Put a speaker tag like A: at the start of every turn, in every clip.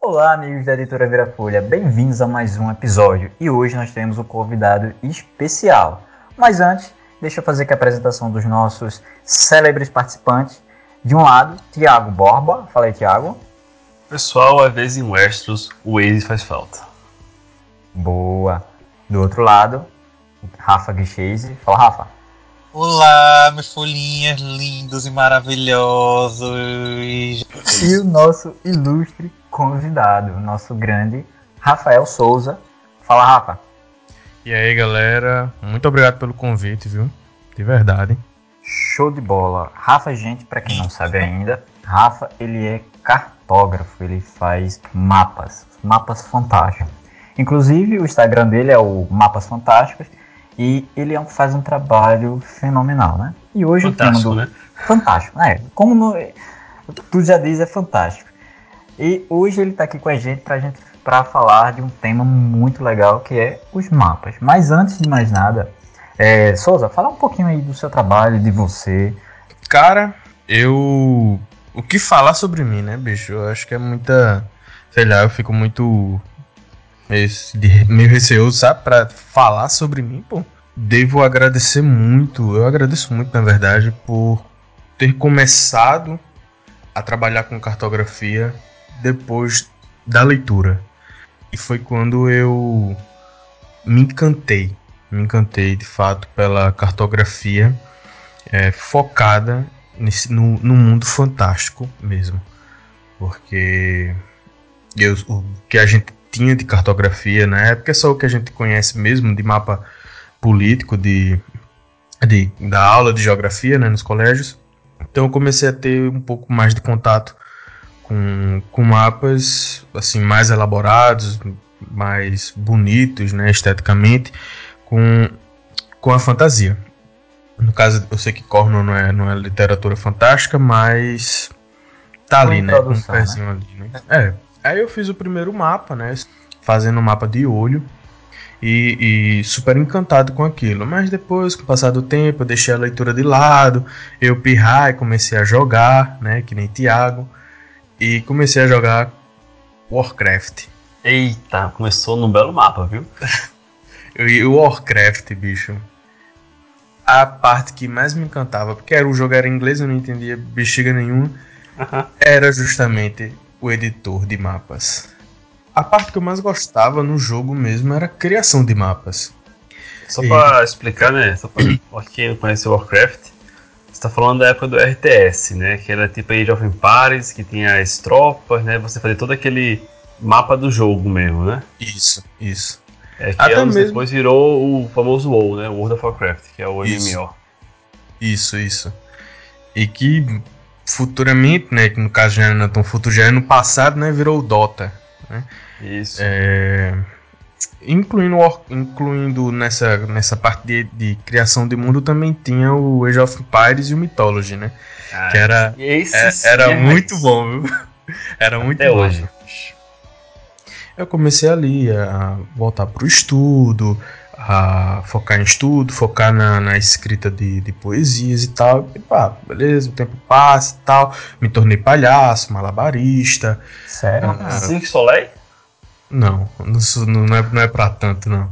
A: Olá, amigos da editora Vira Folha, bem-vindos a mais um episódio e hoje nós temos um convidado especial. Mas antes, deixa eu fazer aqui a apresentação dos nossos célebres participantes. De um lado, Tiago Borba. Fala aí, Tiago.
B: Pessoal, às vezes em Westeros o Waze faz falta.
A: Boa. Do outro lado, Rafa Guichese. Fala, Rafa.
C: Olá, meus folhinhas lindos e maravilhosos.
A: E o nosso ilustre convidado, nosso grande Rafael Souza. Fala, Rafa.
D: E aí, galera, muito obrigado pelo convite, viu? De verdade.
A: Show de bola. Rafa, gente, para quem não sabe ainda, Rafa, ele é cartógrafo, ele faz mapas, mapas fantásticos. Inclusive, o Instagram dele é o Mapas Fantásticos e ele é faz um trabalho fenomenal, né? E hoje
B: Fantástico,
A: o tema
B: né?
A: Fantástico, né? Como no... tu já diz, é fantástico. E hoje ele está aqui com a gente para gente para falar de um tema muito legal que é os mapas. Mas antes de mais nada, é, Souza, fala um pouquinho aí do seu trabalho, de você.
D: Cara, eu. O que falar sobre mim, né, bicho? Eu acho que é muita. Sei lá, eu fico muito. Meio, receoso, sabe? Pra falar sobre mim, pô. Devo agradecer muito, eu agradeço muito, na verdade, por ter começado a trabalhar com cartografia depois da leitura. E foi quando eu me encantei, me encantei de fato pela cartografia é, focada nesse, no, no mundo fantástico mesmo. Porque eu, o que a gente tinha de cartografia na época é só o que a gente conhece mesmo de mapa político, de, de, da aula de geografia né, nos colégios. Então eu comecei a ter um pouco mais de contato com, com mapas assim mais elaborados, mais bonitos, né, esteticamente, com, com a fantasia. No caso, eu sei que Cornwall não é, não é literatura fantástica, mas tá ali, né? Um pezinho ali, né? É. Aí eu fiz o primeiro mapa, né? Fazendo um mapa de olho. E, e super encantado com aquilo. Mas depois, com o passar do tempo, eu deixei a leitura de lado. Eu pirrai, comecei a jogar, né? Que nem Thiago. E comecei a jogar Warcraft.
B: Eita, começou num belo mapa, viu?
D: E o Warcraft, bicho. A parte que mais me encantava, porque era o jogo era em inglês, eu não entendia bexiga nenhuma, era justamente o editor de mapas. A parte que eu mais gostava no jogo mesmo era a criação de mapas.
B: Só
D: E-
B: pra explicar, né? Só pra quem não conhece Warcraft, você tá falando da época do RTS, né? Que era tipo Age of Empires, que tinha as tropas, né? Você fazia todo aquele mapa do jogo mesmo, né?
D: Isso, isso.
B: É que
D: Até
B: anos
D: mesmo-
B: depois virou o famoso WoW, né? World of Warcraft, que é o
D: Isso.
B: MMO.
D: Isso, isso. E que futuramente, né, que no caso já não é tão futuro, já é no passado, né, virou o Dota.
B: Isso.
D: É, incluindo, incluindo nessa, nessa parte de, de criação de mundo também tinha o Age of Empires e o Mythology, né?
B: Ah,
D: Que era, é- era
B: é
D: muito bom, viu? Era muito
B: Até
D: bom.
B: hoje.
D: Eu comecei ali a voltar pro estudo, a focar em estudo, focar na, na escrita de, de poesias e tal. E pá, beleza, o tempo passa e tal. Me tornei palhaço, malabarista.
A: Sério?
D: Ah.
B: Cirque Soleil?
D: Não, não, não é, não é pra tanto, não.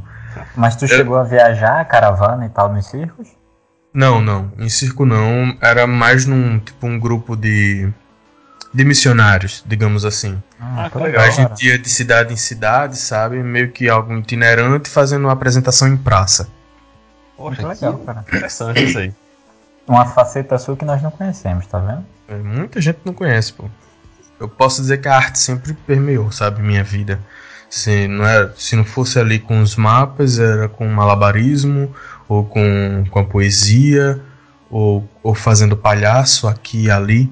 A: Mas tu chegou a viajar, caravana e tal, nos circos?
D: Não, não. Em circo não. Era mais num tipo um grupo de de missionários, digamos assim.
B: Ah, que
D: A
B: legal.
D: gente ia de cidade em cidade, sabe? Meio que algo itinerante, fazendo uma apresentação em praça.
B: Poxa,
A: Muito
B: que
A: legal, cara.
B: interessante isso aí.
A: Uma faceta sua que nós não conhecemos, tá vendo?
D: É, Muita gente não conhece, pô. Eu posso dizer que a arte sempre permeou, sabe, minha vida. Se não, era, se não fosse ali com os mapas, era com o malabarismo, ou com, com a poesia, ou, ou fazendo palhaço aqui e ali.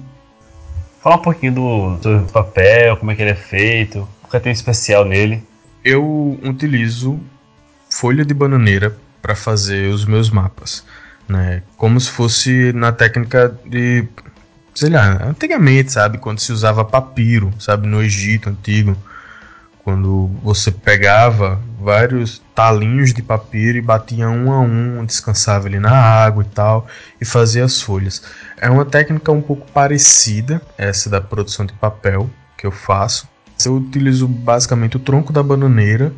B: Fala um pouquinho do, do papel, como é que ele é feito, o que tem especial nele.
D: eu utilizo folha de bananeira para fazer os meus mapas, né? Como se fosse na técnica de, sei lá, antigamente, sabe, quando se usava papiro, sabe, no Egito antigo, quando você pegava vários talinhos de papiro e batia um a um, descansava ele na água e tal, e fazia as folhas. É uma técnica um pouco parecida, essa da produção de papel que eu faço. Eu utilizo basicamente o tronco da bananeira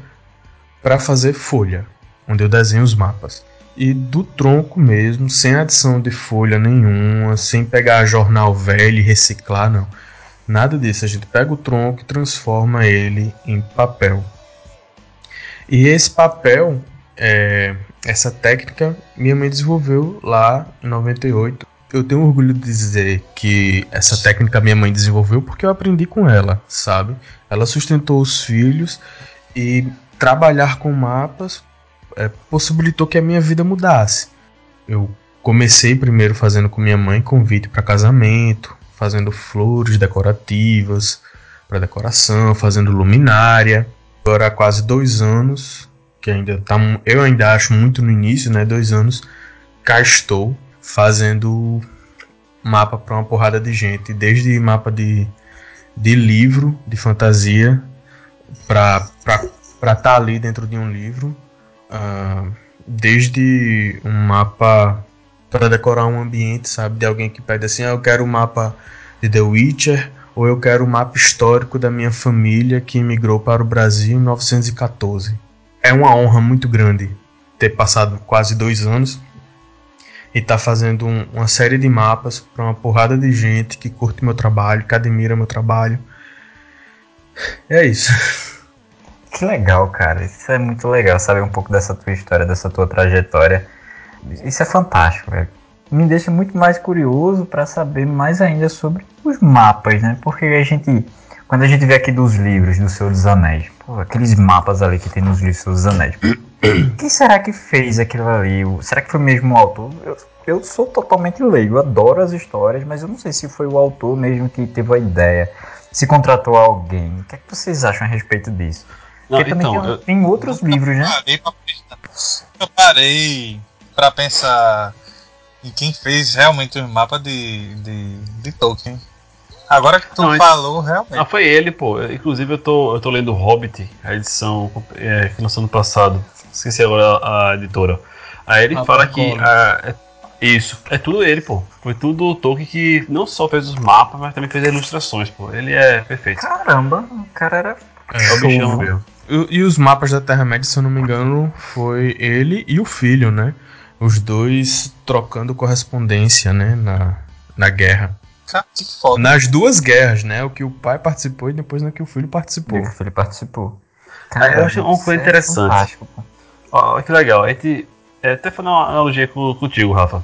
D: para fazer folha, onde eu desenho os mapas. E do tronco mesmo, sem adição de folha nenhuma, sem pegar jornal velho e reciclar, não. Nada disso. A gente pega o tronco e transforma ele em papel. E esse papel, é, essa técnica, minha mãe desenvolveu lá em 98. Eu tenho orgulho de dizer que essa técnica minha mãe desenvolveu porque eu aprendi com ela, sabe? Ela sustentou os filhos e trabalhar com mapas é, possibilitou que a minha vida mudasse. Eu comecei primeiro fazendo com minha mãe convite para casamento, fazendo flores decorativas para decoração, fazendo luminária. Agora há quase dois anos, que ainda tá, eu ainda acho muito no início, né? Dois anos, cá estou fazendo mapa para uma porrada de gente, desde mapa de, de livro de fantasia para estar tá ali dentro de um livro uh, desde um mapa para decorar um ambiente, sabe? De alguém que pede assim, ah, eu quero o mapa de The Witcher, ou eu quero o mapa histórico da minha família que migrou para o Brasil em 1914. É uma honra muito grande ter passado quase dois anos e tá fazendo um, uma série de mapas para uma porrada de gente que curte meu trabalho, que admira meu trabalho. É isso.
A: Que legal, cara. Isso é muito legal, saber um pouco dessa tua história, dessa tua trajetória. Isso é fantástico, velho. Me deixa muito mais curioso para saber mais ainda sobre os mapas, né? Porque a gente, quando a gente vê aqui dos livros do Senhor dos Anéis, pô, aqueles mapas ali que tem nos livros do Senhor dos Anéis, quem será que fez aquilo ali? Será que foi mesmo o autor? Eu, eu sou totalmente leigo, adoro as histórias, mas eu não sei se foi o autor mesmo que teve a ideia, se contratou alguém. O que, é que vocês acham a respeito disso?
C: Não, Porque então, também tem, eu, tem outros livros, né? eu parei pra pensar em quem fez realmente o mapa de, de, de Tolkien. Agora que tu não, falou, realmente.
B: Ah, foi ele, pô. Inclusive eu tô, eu tô lendo Hobbit, a edição é, que lançou no passado. Esqueci agora a, a editora. Aí ele ah, fala que. A, é, isso, é tudo ele, pô. Foi tudo o Tolkien que não só fez os mapas, mas também fez as ilustrações, pô. Ele é perfeito.
A: Caramba, o cara era.
D: É, o bichão mesmo. E, os mapas da Terra-média, se eu não me engano, foi ele e o filho, né? Os dois trocando correspondência, né? Na, na guerra.
C: Que foda.
D: Nas duas guerras, né? O que o pai participou e depois na que o filho participou.
A: o filho participou.
B: Cara, eu acho uma coisa é interessante. Olha que legal. A gente. É, até fazer uma analogia com, contigo, Rafa.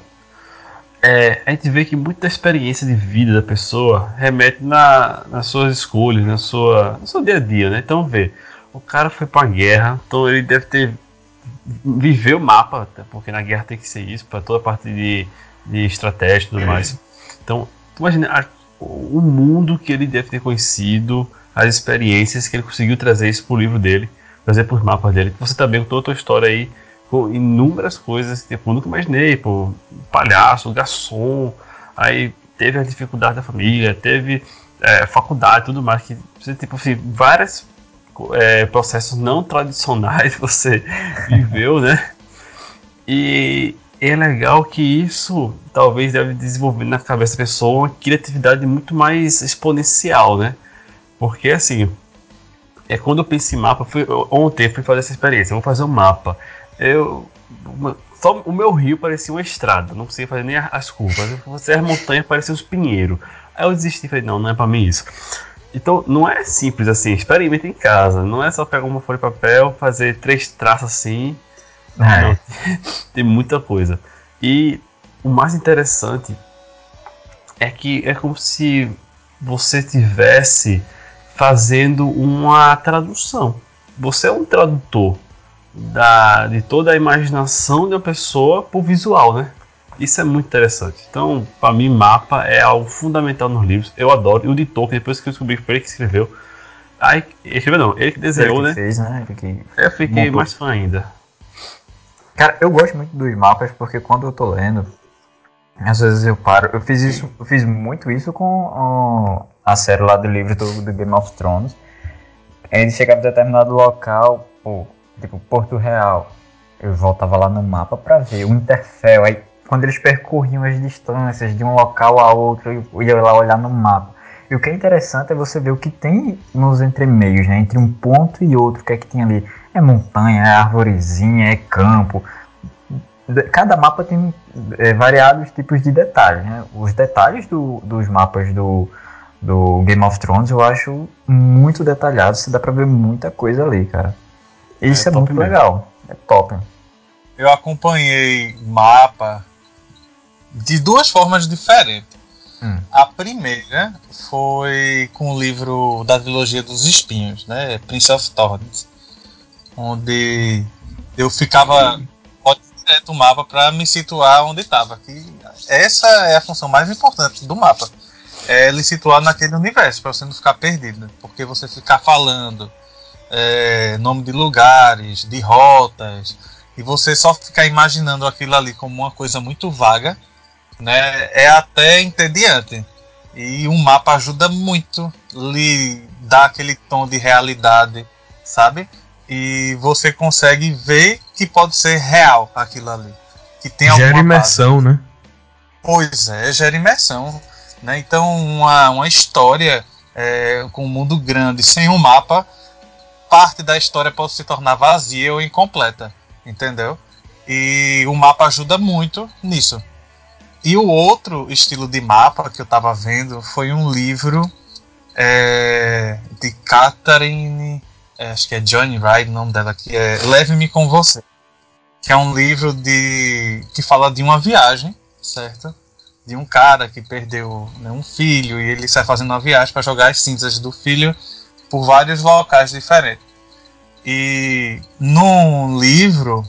B: É, a gente vê que muita experiência de vida da pessoa remete na, nas suas escolhas, na sua, no seu dia a dia, né? Então, vê o cara foi pra guerra, então ele deve ter viveu o mapa, porque na guerra tem que ser isso, para toda a parte de, de estratégia e tudo mais. Então, imagina a, o mundo que ele deve ter conhecido, as experiências que ele conseguiu trazer isso pro livro dele, trazer pros mapas dele. Você também com toda a tua história aí, com inúmeras coisas, tipo, eu nunca imaginei, pô, palhaço, garçom, aí teve a dificuldade da família, teve é, faculdade tudo mais, que você, tipo assim, várias é, processos não tradicionais você viveu, né? E é legal que isso talvez deve desenvolver na cabeça da pessoa uma criatividade muito mais exponencial, né? Porque assim, é quando eu penso em mapa, fui, ontem fui fazer essa experiência, vou fazer um mapa. Eu só o meu rio parecia uma estrada, não conseguia fazer nem as curvas. Você as montanhas pareciam os pinheiros. Aí eu desisti, falei, não, não é para mim isso. Então, não é simples assim, experimenta em casa. Não é só pegar uma folha de papel, fazer três traços assim. É. Tem muita coisa. E o mais interessante é que é como se você tivesse fazendo uma tradução. Você é um tradutor da, de toda a imaginação de uma pessoa por visual, né? Isso é muito interessante. Então, para mim, mapa é algo fundamental nos livros. Eu adoro. E o de Tolkien, depois que eu descobri que foi ele que escreveu. Ai, escreveu não, ele que desenhou, ele que
A: né? Fez, né? Ele que
B: eu fiquei montou. mais fã ainda.
A: Cara, eu gosto muito dos mapas porque quando eu tô lendo, às vezes eu paro. Eu fiz isso, eu fiz muito isso com a série lá do livro do, do Game of Thrones. Gente chegava em determinado local, pô, tipo Porto Real. Eu voltava lá no mapa para ver o Interfell. Aí quando eles percorriam as distâncias de um local a outro, eu ia lá olhar no mapa. E o que é interessante é você ver o que tem nos entremeios, né? Entre um ponto e outro, o que é que tem ali? É montanha, é arvorezinha, é campo. Cada mapa tem é, variados tipos de detalhes, né? Os detalhes do, dos mapas do, do Game of Thrones eu acho muito detalhados, se dá pra ver muita coisa ali, cara. Isso é, é muito mesmo. legal, é top.
C: Eu acompanhei mapa de duas formas diferentes. Hum. A primeira foi com o livro da trilogia dos espinhos, né? Prince of Thorns, onde eu ficava direto o mapa para me situar onde estava. Essa é a função mais importante do mapa, é lhe situar naquele universo para você não ficar perdido, porque você ficar falando é, nome de lugares, de rotas, e você só ficar imaginando aquilo ali como uma coisa muito vaga né, é até entediante. E um mapa ajuda muito, lhe dá aquele tom de realidade, sabe? E você consegue ver que pode ser real aquilo ali. Que tem
D: gera imersão, base. né?
C: Pois é, gera imersão. Né? Então, uma, uma história é, com um mundo grande sem um mapa, parte da história pode se tornar vazia ou incompleta, entendeu? E o mapa ajuda muito nisso. E o outro estilo de mapa que eu estava vendo foi um livro é, de Catherine, acho que é Johnny Wright, o nome dela que é Leve-me com você, que é um livro de que fala de uma viagem, certo? De um cara que perdeu né, um filho e ele sai fazendo uma viagem para jogar as cinzas do filho por vários locais diferentes. E no livro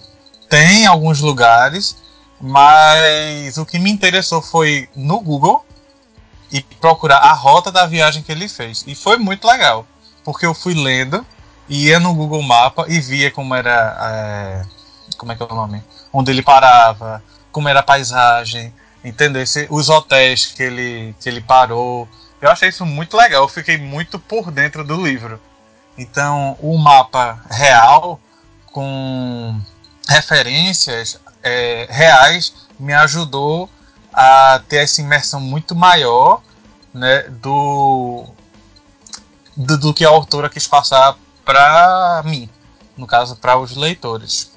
C: tem alguns lugares mas o que me interessou foi no Google e procurar a rota da viagem que ele fez. E foi muito legal, porque eu fui lendo, ia no Google Mapa e via como era. É, como é que é o nome? Onde ele parava, como era a paisagem, entendeu? Os hotéis que ele, que ele parou. Eu achei isso muito legal, eu fiquei muito por dentro do livro. Então, o mapa real, com referências é, reais me ajudou a ter essa imersão muito maior né, do, do, do que a autora quis passar para mim, no caso para os leitores.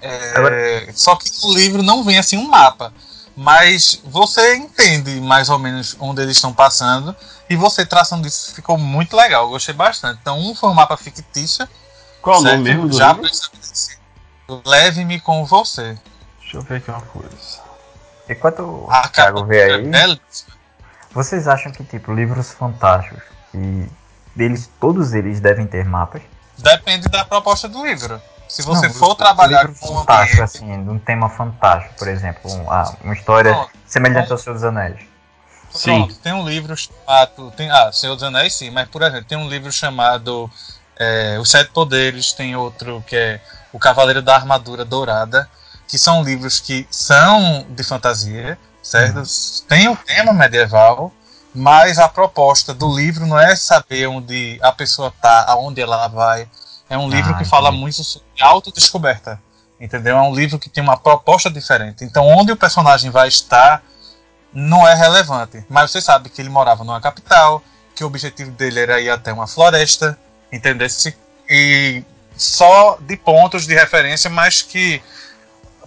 C: É, só que o livro não vem assim um mapa, mas você entende mais ou menos onde eles estão passando e você traçando isso ficou muito legal, gostei bastante. Então um foi um mapa fictício.
B: Qual o nome mesmo do
C: Já
B: livro?
C: Leve-me com você.
B: Deixa eu ver aqui uma coisa.
A: Enquanto o Thiago vê aí, vocês acham que, tipo, livros fantásticos, que deles, todos eles devem ter mapas?
C: Depende da proposta do livro. Se você Não, for trabalhar
A: com um fantástico, ambiente... assim, de um tema fantástico, por exemplo, um, ah, uma história Pronto. semelhante ao Senhor dos Anéis.
C: Sim. Pronto, tem um livro chamado. Tem, ah, Senhor dos Anéis sim, mas por exemplo, tem um livro chamado é, Os Sete Poderes, tem outro que é O Cavaleiro da Armadura Dourada que são livros que são de fantasia, certo? Uhum. Tem o tema medieval, mas a proposta do livro não é saber onde a pessoa está, aonde ela vai. É um livro ah, que fala muito sobre autodescoberta, entendeu? É um livro que tem uma proposta diferente. Então, onde o personagem vai estar não é relevante. Mas você sabe que ele morava numa capital, que o objetivo dele era ir até uma floresta, entendeu? E só de pontos de referência, mas que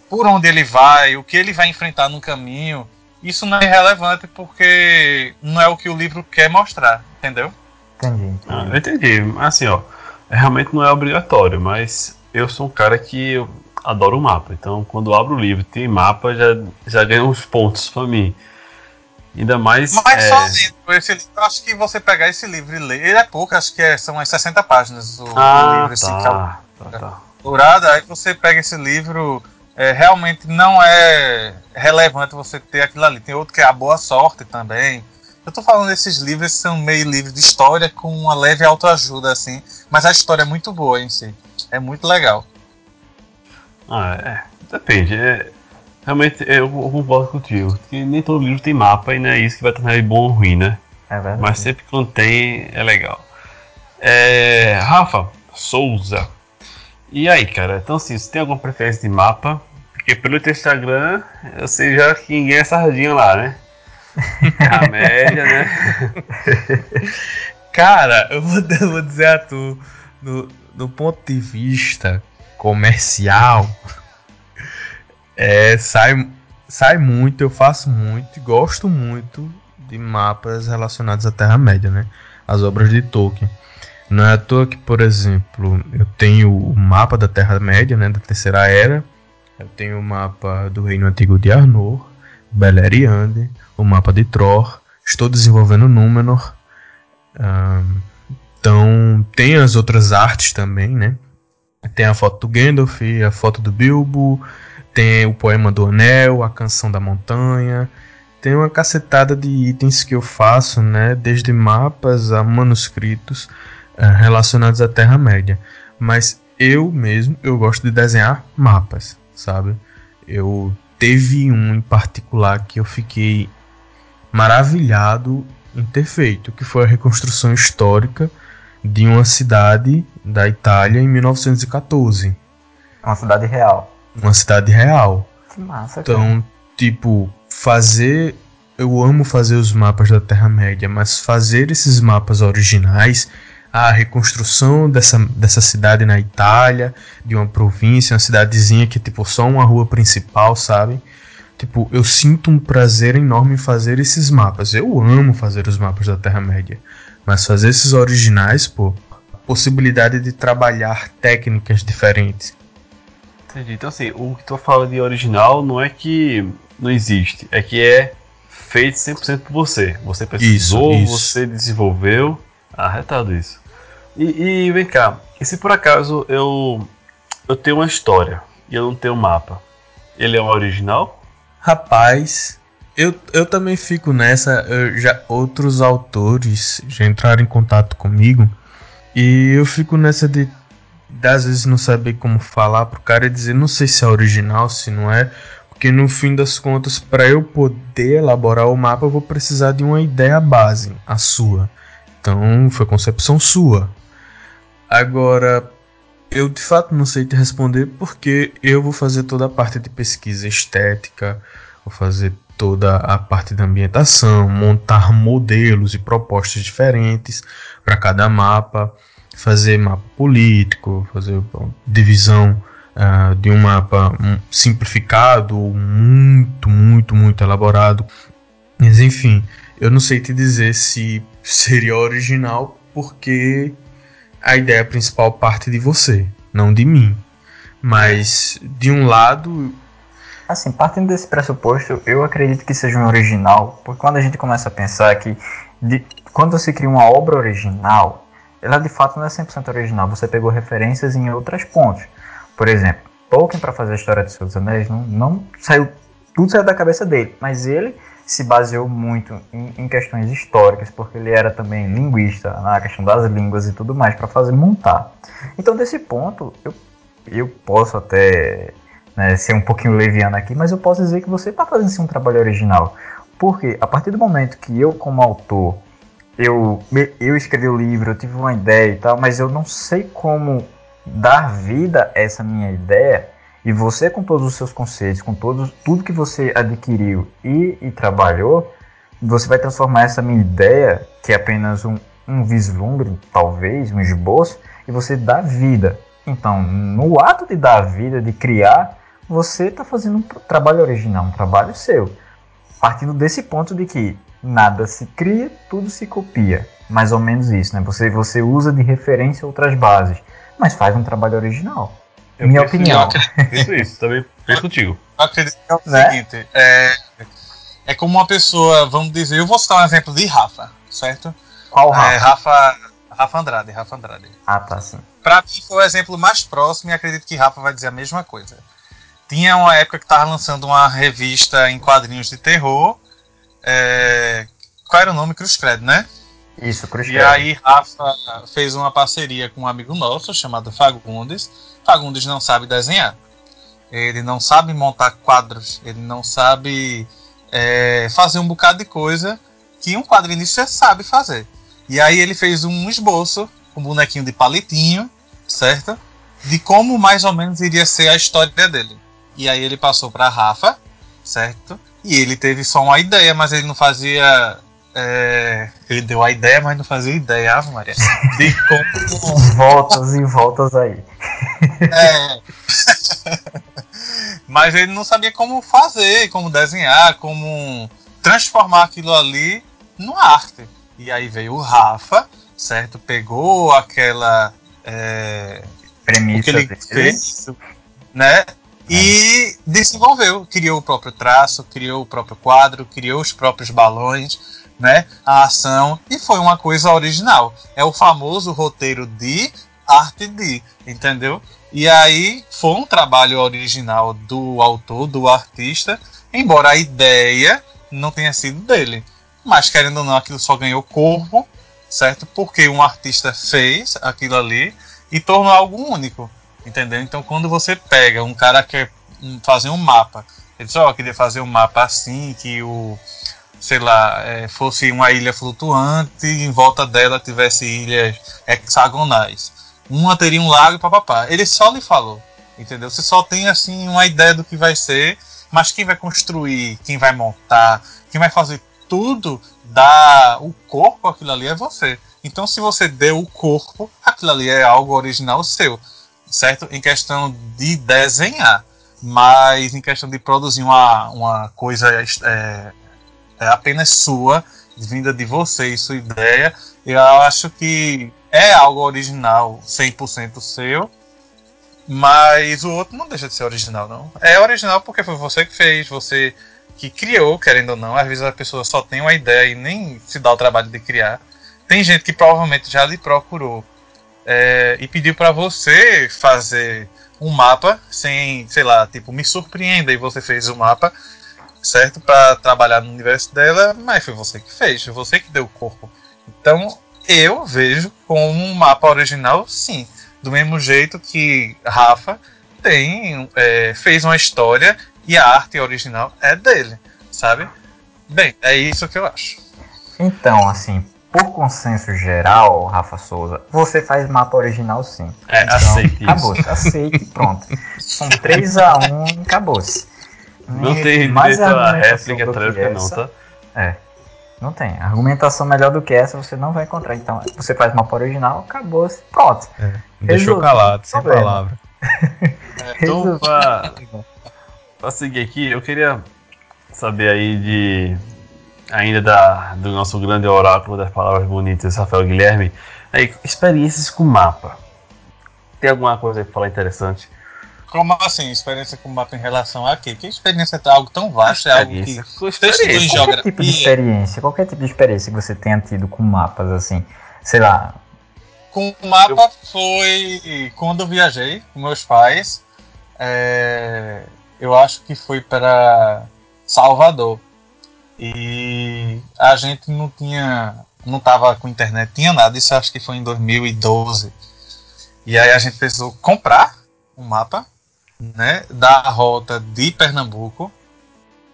C: por onde ele vai, o que ele vai enfrentar no caminho, isso não é relevante porque não é o que o livro quer mostrar, entendeu?
A: Entendi. entendi.
B: Ah, eu entendi. Assim, ó, realmente não é obrigatório, mas eu sou um cara que eu adoro o mapa. Então, quando eu abro o livro tem mapa, já, já ganha uns pontos pra mim. Ainda mais.
C: Mas é... só lendo esse livro, acho que você pegar esse livro e ler, ele é pouco, acho que é, são as 60 páginas do,
B: ah,
C: do livro.
B: Tá, assim, tá, tá.
C: Dourada, aí você pega esse livro é, realmente não é relevante você ter aquilo ali. Tem outro que é a boa sorte também. Eu tô falando desses livros que são meio livros de história com uma leve autoajuda, assim. Mas a história é muito boa em si. É muito legal.
B: Ah, é. Depende. É, realmente, eu concordo contigo. Que nem todo livro tem mapa e não é isso que vai tornar ele bom ou ruim, né?
A: É verdade.
B: Mas sempre que não tem, é legal. É, Rafa Souza. E aí, cara? Então, assim, você tem alguma preferência de mapa? Porque pelo teu Instagram, eu sei já que ninguém é sardinha lá, né? É a média, né?
D: Cara, eu vou, eu vou dizer a tu, no, no ponto de vista comercial, é, sai, sai muito, eu faço muito gosto muito de mapas relacionados à Terra-média, né? As obras de Tolkien. Não é à toa que, por exemplo, eu tenho o mapa da Terra-média, né, da Terceira Era, eu tenho o mapa do Reino Antigo de Arnor, Beleriand, o mapa de Tror, estou desenvolvendo Númenor. Um, então, tem as outras artes também, né? Tem a foto do Gandalf, a foto do Bilbo, tem o poema do Anel, a canção da montanha, tem uma cacetada de itens que eu faço, né? Desde mapas a manuscritos uh, relacionados à Terra-média. Mas eu mesmo, eu gosto de desenhar mapas, sabe? Eu teve um em particular que eu fiquei maravilhado em ter feito, que foi a reconstrução histórica de uma cidade da Itália em 1914.
A: Uma cidade real.
D: Uma cidade real.
A: Que massa,
D: Então, cara. tipo, fazer. Eu amo fazer os mapas da Terra-média, mas fazer esses mapas originais, a reconstrução dessa, dessa cidade na Itália, de uma província, uma cidadezinha que, tipo, só uma rua principal, sabe? Tipo, eu sinto um prazer enorme em fazer esses mapas. Eu amo fazer os mapas da Terra-média. Mas fazer esses originais, pô, possibilidade de trabalhar técnicas diferentes.
B: Entendi. Então, assim, o que tu fala de original não é que não existe, é que é feito 100% por você. Você precisou, isso, isso. você desenvolveu. Arretado isso. E, e, vem cá, e se por acaso eu, eu tenho uma história e eu não tenho um mapa? Ele é um original?
D: Rapaz, eu, eu também fico nessa. já Outros autores já entraram em contato comigo. E eu fico nessa de. Às vezes não saber como falar pro cara e dizer, não sei se é original, se não é. Porque no fim das contas, para eu poder elaborar o mapa, eu vou precisar de uma ideia base, a sua. Então, foi concepção sua. Agora, eu de fato não sei te responder porque eu vou fazer toda a parte de pesquisa estética, vou fazer toda a parte da ambientação, montar modelos e propostas diferentes para cada mapa, fazer mapa político, fazer divisão uh, de um mapa simplificado, muito, muito, muito elaborado. Mas enfim, eu não sei te dizer se seria original porque a ideia principal parte de você, não de mim. Mas de um lado.
A: Assim, partindo desse pressuposto, eu acredito que seja um original, porque quando a gente começa a pensar que de, quando você cria uma obra original, ela de fato não é 100% original, você pegou referências em outras pontos. Por exemplo, Tolkien para fazer a história de Seus Anéis não, não saiu tudo saiu da cabeça dele, mas ele se baseou muito em, em, questões históricas, porque ele era também linguista, na questão das línguas e tudo mais, para fazer montar. Então, desse ponto, eu, eu posso até né, ser um pouquinho leviano aqui, mas eu posso dizer que você está fazendo um trabalho original. Porque a partir do momento que eu, como autor, eu, eu escrevi o livro, eu tive uma ideia e tal, mas eu não sei como dar vida a essa minha ideia e você, com todos os seus conceitos, com todos, tudo que você adquiriu e, e trabalhou, você vai transformar essa minha ideia, que é apenas um, um vislumbre, talvez, um esboço, e você dá vida. Então, no ato de dar vida, de criar, você está fazendo um trabalho original, um trabalho seu. Partindo desse ponto de que nada se cria, tudo se copia. Mais ou menos isso, né? Você, você usa de referência outras bases, mas faz um trabalho original. Eu Minha opinião.
B: Isso, isso, também penso contigo.
C: Eu acredito que é o né? seguinte: é, é como uma pessoa, vamos dizer, eu vou citar um exemplo de Rafa, certo?
A: Qual Rafa?
C: É, Rafa, Rafa Andrade, Rafa Andrade.
A: Ah, tá, sim.
C: Pra mim foi o exemplo mais próximo e acredito que Rafa vai dizer a mesma coisa. Tinha uma época que tava lançando uma revista em quadrinhos de terror. É, qual era o nome? Cruz Credo, né?
A: Isso, Cruz
C: Credo. E aí Rafa fez uma parceria com um amigo nosso chamado Fagundes Fagundes não sabe desenhar. Ele não sabe montar quadros. Ele não sabe é, fazer um bocado de coisa que um quadrinista sabe fazer. E aí ele fez um esboço um bonequinho de palitinho, certo? De como mais ou menos iria ser a história dele. E aí ele passou para Rafa, certo? E ele teve só uma ideia, mas ele não fazia. É, ele deu a ideia, mas não fazia ideia, Maria. De
A: como... voltas e voltas aí.
C: É. mas ele não sabia como fazer, como desenhar, como transformar aquilo ali numa arte. E aí veio o Rafa, certo? Pegou aquela. É,
A: Premissa
C: o que ele fez, né? E desenvolveu, criou o próprio traço, criou o próprio quadro, criou os próprios balões, né? A ação e foi uma coisa original. É o famoso roteiro de arte de, entendeu? E aí foi um trabalho original do autor, do artista, embora a ideia não tenha sido dele. Mas querendo ou não, aquilo só ganhou corpo, certo? Porque um artista fez aquilo ali e tornou algo único. Entendeu? Então quando você pega um cara que quer fazer um mapa, ele só oh, queria fazer um mapa assim, que o sei lá, é, fosse uma ilha flutuante e em volta dela tivesse ilhas hexagonais. Uma teria um lago e papapá. Ele só lhe falou, entendeu? Você só tem assim uma ideia do que vai ser, mas quem vai construir, quem vai montar, quem vai fazer tudo, dar o corpo aquilo ali é você. Então se você deu o corpo, aquilo ali é algo original seu certo? Em questão de desenhar, mas em questão de produzir uma, uma coisa é, é apenas sua, vinda de você e sua ideia, eu acho que é algo original, 100% seu, mas o outro não deixa de ser original, não. É original porque foi você que fez, você que criou, querendo ou não. Às vezes a pessoa só tem uma ideia e nem se dá o trabalho de criar. Tem gente que provavelmente já lhe procurou é, e pediu para você fazer um mapa sem, sei lá, tipo, me surpreenda e você fez o um mapa, certo? Para trabalhar no universo dela, mas foi você que fez, foi você que deu o corpo. Então, eu vejo como um mapa original, sim. Do mesmo jeito que Rafa tem, é, fez uma história e a arte original é dele, sabe? Bem, é isso que eu acho.
A: Então, assim, por consenso geral, Rafa Souza, você faz mapa original sim.
B: É, então, aceite
A: acabou isso. Aceite, pronto. São 3x1 acabou-se.
B: Não tem mais a réplica tréplica não, tá?
A: É. Não tem. Argumentação melhor do que essa você não vai encontrar. Então, você faz mapa original, acabou-se. Pronto.
D: É, deixou calado, sem palavra.
B: É, então, pra, pra seguir aqui, eu queria saber aí de ainda da, do nosso grande oráculo das palavras bonitas, Rafael Guilherme, aí, experiências com mapa. Tem alguma coisa para falar interessante?
C: Como assim, experiência com mapa em relação a quê? Que experiência é algo tão vasto, é algo que
A: experiência. Qualquer tipo de experiência, qualquer tipo de experiência que você tenha tido com mapas, assim, sei lá.
C: Com mapa eu... foi quando eu viajei com meus pais. É... eu acho que foi para Salvador. E a gente não tinha. Não tava com internet, tinha nada. Isso acho que foi em 2012. E aí a gente precisou comprar um mapa né, da rota de Pernambuco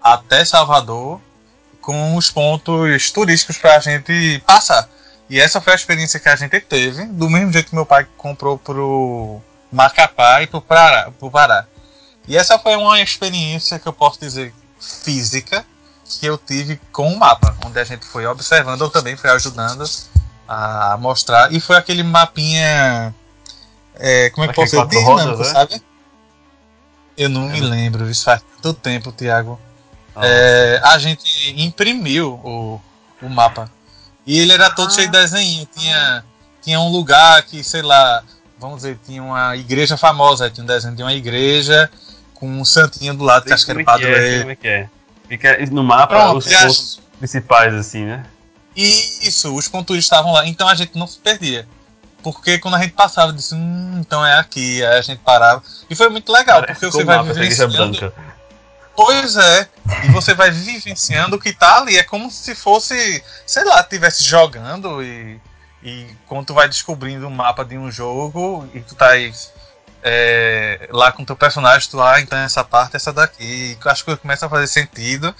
C: até Salvador com os pontos turísticos para a gente passar. E essa foi a experiência que a gente teve, do mesmo jeito que meu pai comprou pro Macapá e pro Pará. Pro Pará. E essa foi uma experiência que eu posso dizer física, que eu tive com o mapa, onde a gente foi observando, eu também fui ajudando a mostrar. E foi aquele mapinha. É, como é que posso dizer? Dinâmico, né? sabe? Eu não me lembro, isso faz tanto tempo, Tiago. Ah. É, a gente imprimiu o, o mapa. E ele era todo ah. cheio de desenho. Tinha, tinha um lugar que, sei lá, vamos dizer, tinha uma igreja famosa. Tinha um desenho de uma igreja com um santinho do lado, que acho que era o padroeiro.
B: Como é que é? Fica no mapa Pronto, os pontos principais, assim, né?
C: Isso, os pontos estavam lá, então a gente não se perdia. Porque quando a gente passava, disse, hum, então é aqui, aí a gente parava. E foi muito legal, Parece porque você vai mapa, vivenciando. Pois é, e você vai vivenciando o que tá ali. É como se fosse, sei lá, estivesse jogando e, e quando tu vai descobrindo o mapa de um jogo e tu tá aí é, lá com teu personagem, tu, ah, então essa parte, essa daqui. Acho que começa a fazer sentido.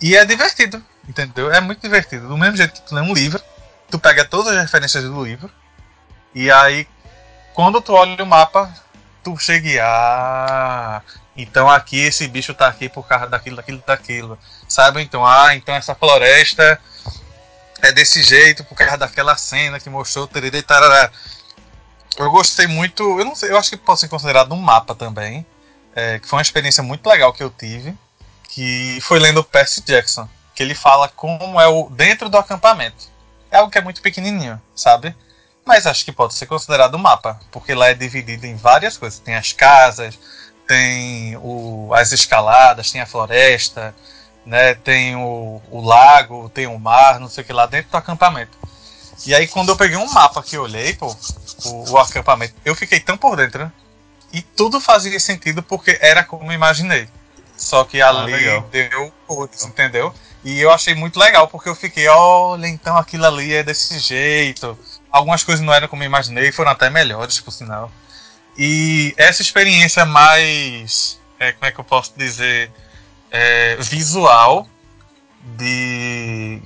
C: E é divertido, entendeu? É muito divertido. Do mesmo jeito que tu lê um livro, tu pega todas as referências do livro E aí, quando tu olha o mapa, tu chega e. Ah, então aqui esse bicho tá aqui por causa daquilo, daquilo, daquilo. Sabe? Então, ah, então essa floresta é desse jeito por causa daquela cena que mostrou tererê, tarará. Eu gostei muito, eu não sei, eu acho que pode ser considerado um mapa também, é, que foi uma experiência muito legal que eu tive, que foi lendo o Percy Jackson, que ele fala como é o dentro do acampamento. É algo que é muito pequenininho, sabe? Mas acho que pode ser considerado um mapa, porque lá é dividido em várias coisas. Tem as casas, tem o, as escaladas, tem a floresta, né? Tem o, o lago, tem o mar, não sei o que lá dentro do acampamento. E aí quando eu peguei um mapa que eu olhei, pô, o, o acampamento, eu fiquei tão por dentro. E tudo fazia sentido porque era como imaginei. Só que ali ah, deu cores, entendeu? E eu achei muito legal, porque eu fiquei, olha, então aquilo ali é desse jeito. Algumas coisas não eram como eu imaginei, foram até melhores, por sinal. E essa experiência mais. É, como é que eu posso dizer? É, visual de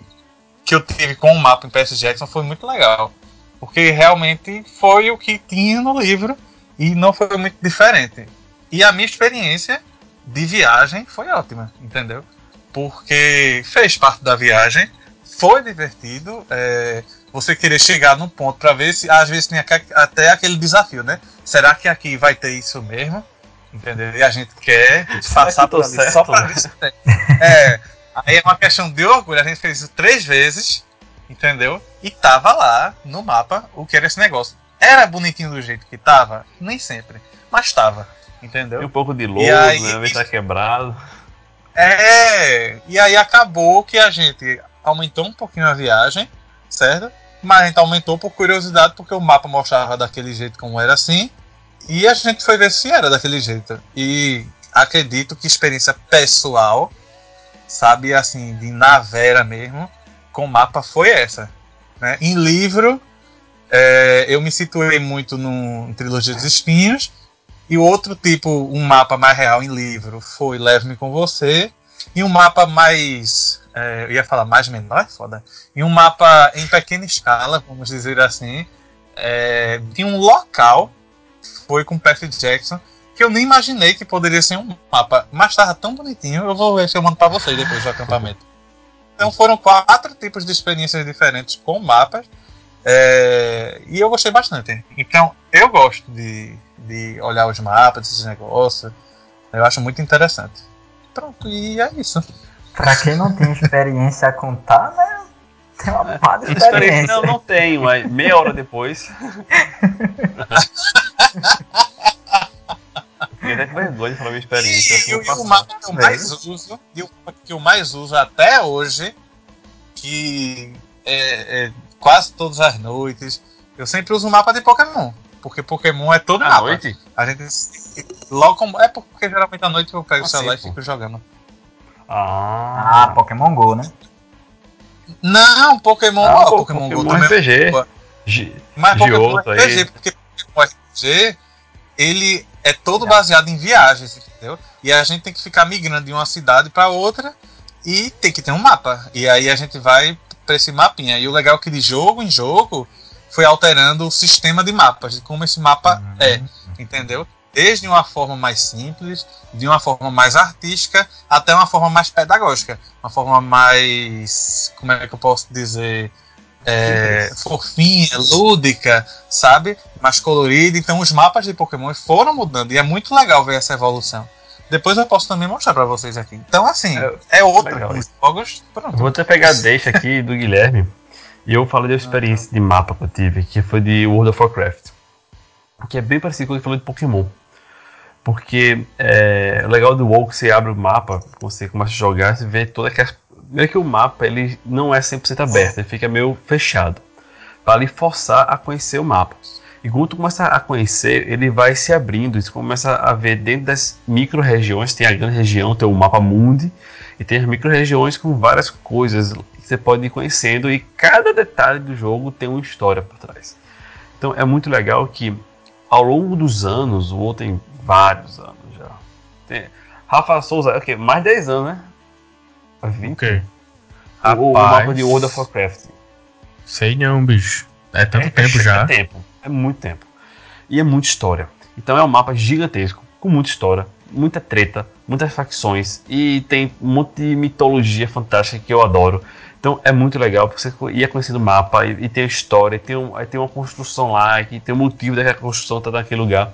C: que eu tive com o mapa em PS Jackson foi muito legal. Porque realmente foi o que tinha no livro e não foi muito diferente. E a minha experiência de viagem foi ótima, entendeu? Porque fez parte da viagem, foi divertido. É, você querer chegar num ponto para ver se às vezes tem até aquele desafio, né? Será que aqui vai ter isso mesmo? Entendeu? E a gente quer passar por ali só para ver se tem. É, aí é uma questão de orgulho. A gente fez isso três vezes, entendeu? E tava lá no mapa o que era esse negócio. Era bonitinho do jeito que tava? Nem sempre, mas tava, entendeu?
B: E um pouco de louco, aí, né? Ver tá quebrado.
C: É, e aí acabou que a gente aumentou um pouquinho a viagem, certo? Mas a gente aumentou por curiosidade, porque o mapa mostrava daquele jeito como era assim. E a gente foi ver se era daquele jeito. E acredito que experiência pessoal, sabe, assim, de navera mesmo, com mapa foi essa. Né? Em livro, é, eu me situei muito no Trilogia dos Espinhos. E o outro tipo, um mapa mais real em livro, foi Leve-me com Você. E um mapa mais é, eu ia falar mais menor, foda. Em um mapa em pequena escala, vamos dizer assim, é, de um local, foi com Percy Jackson, que eu nem imaginei que poderia ser um mapa, mas estava tão bonitinho, eu vou ver se eu mando para vocês depois do acampamento. Então foram quatro tipos de experiências diferentes com mapas, é, e eu gostei bastante. Então eu gosto de, de olhar os mapas, esses negócios, eu acho muito interessante. Pronto, e é isso.
A: Pra quem não tem experiência a contar, né? Tem uma é, pá de experiência.
B: Não, não tenho, mas meia hora depois. Fiquei até com vergonha de falar minha experiência.
C: E, e o mapa que eu mais uso, e o que eu mais uso até hoje, que é, é, quase todas as noites, eu sempre uso o mapa de Pokémon. Porque Pokémon é todo à mapa. noite? A gente. Logo, é porque geralmente à noite eu pego o celular e fico jogando.
A: Ah. ah, Pokémon Go, né?
C: Não, Pokémon,
B: ah, Go, Pokémon, Pokémon Go também. RPG. G
C: Mas Pokémon RPG, aí. porque Pokémon RPG, ele é todo é. baseado em viagens, entendeu? E a gente tem que ficar migrando de uma cidade para outra e tem que ter um mapa. E aí a gente vai para esse mapinha. E o legal é que de jogo em jogo foi alterando o sistema de mapas, de como esse mapa uhum. é, entendeu? Desde uma forma mais simples, de uma forma mais artística, até uma forma mais pedagógica, uma forma mais, como é que eu posso dizer, é, fofinha, lúdica, sabe? Mais colorida. Então os mapas de Pokémon foram mudando e é muito legal ver essa evolução. Depois eu posso também mostrar para vocês aqui. Então assim, é, é outra jogos.
B: Vou até pegar deixa aqui do Guilherme e eu falo de experiência de mapa que eu tive, que foi de World of Warcraft. Que é bem parecido com o que falou de Pokémon. Porque é, legal do WoW que você abre o mapa, você começa a jogar, você vê toda aquela. Meio que o mapa ele não é 100% aberto, ele fica meio fechado. Para lhe forçar a conhecer o mapa. E quando tu começa a conhecer, ele vai se abrindo. Você começa a ver dentro das micro-regiões. Tem a grande região, tem o mapa mundi. E tem as micro-regiões com várias coisas que você pode ir conhecendo. E cada detalhe do jogo tem uma história por trás. Então é muito legal que ao longo dos anos, o WoW tem vários anos já. Tem, Rafa Souza, o quê? Mais 10 anos, né?
D: 20? Ok.
B: O, o mapa de World of Warcraft.
D: Sei não, bicho. É tanto é, tempo já.
B: É tempo, é muito tempo. E é muita história. Então é um mapa gigantesco, com muita história, muita treta, muitas facções e tem um monte de mitologia fantástica que eu adoro. Então é muito legal porque você ia conhecendo o mapa e, e tem a história, e tem, um, uma construção lá, que tem o um motivo daquela construção estar tá naquele lugar.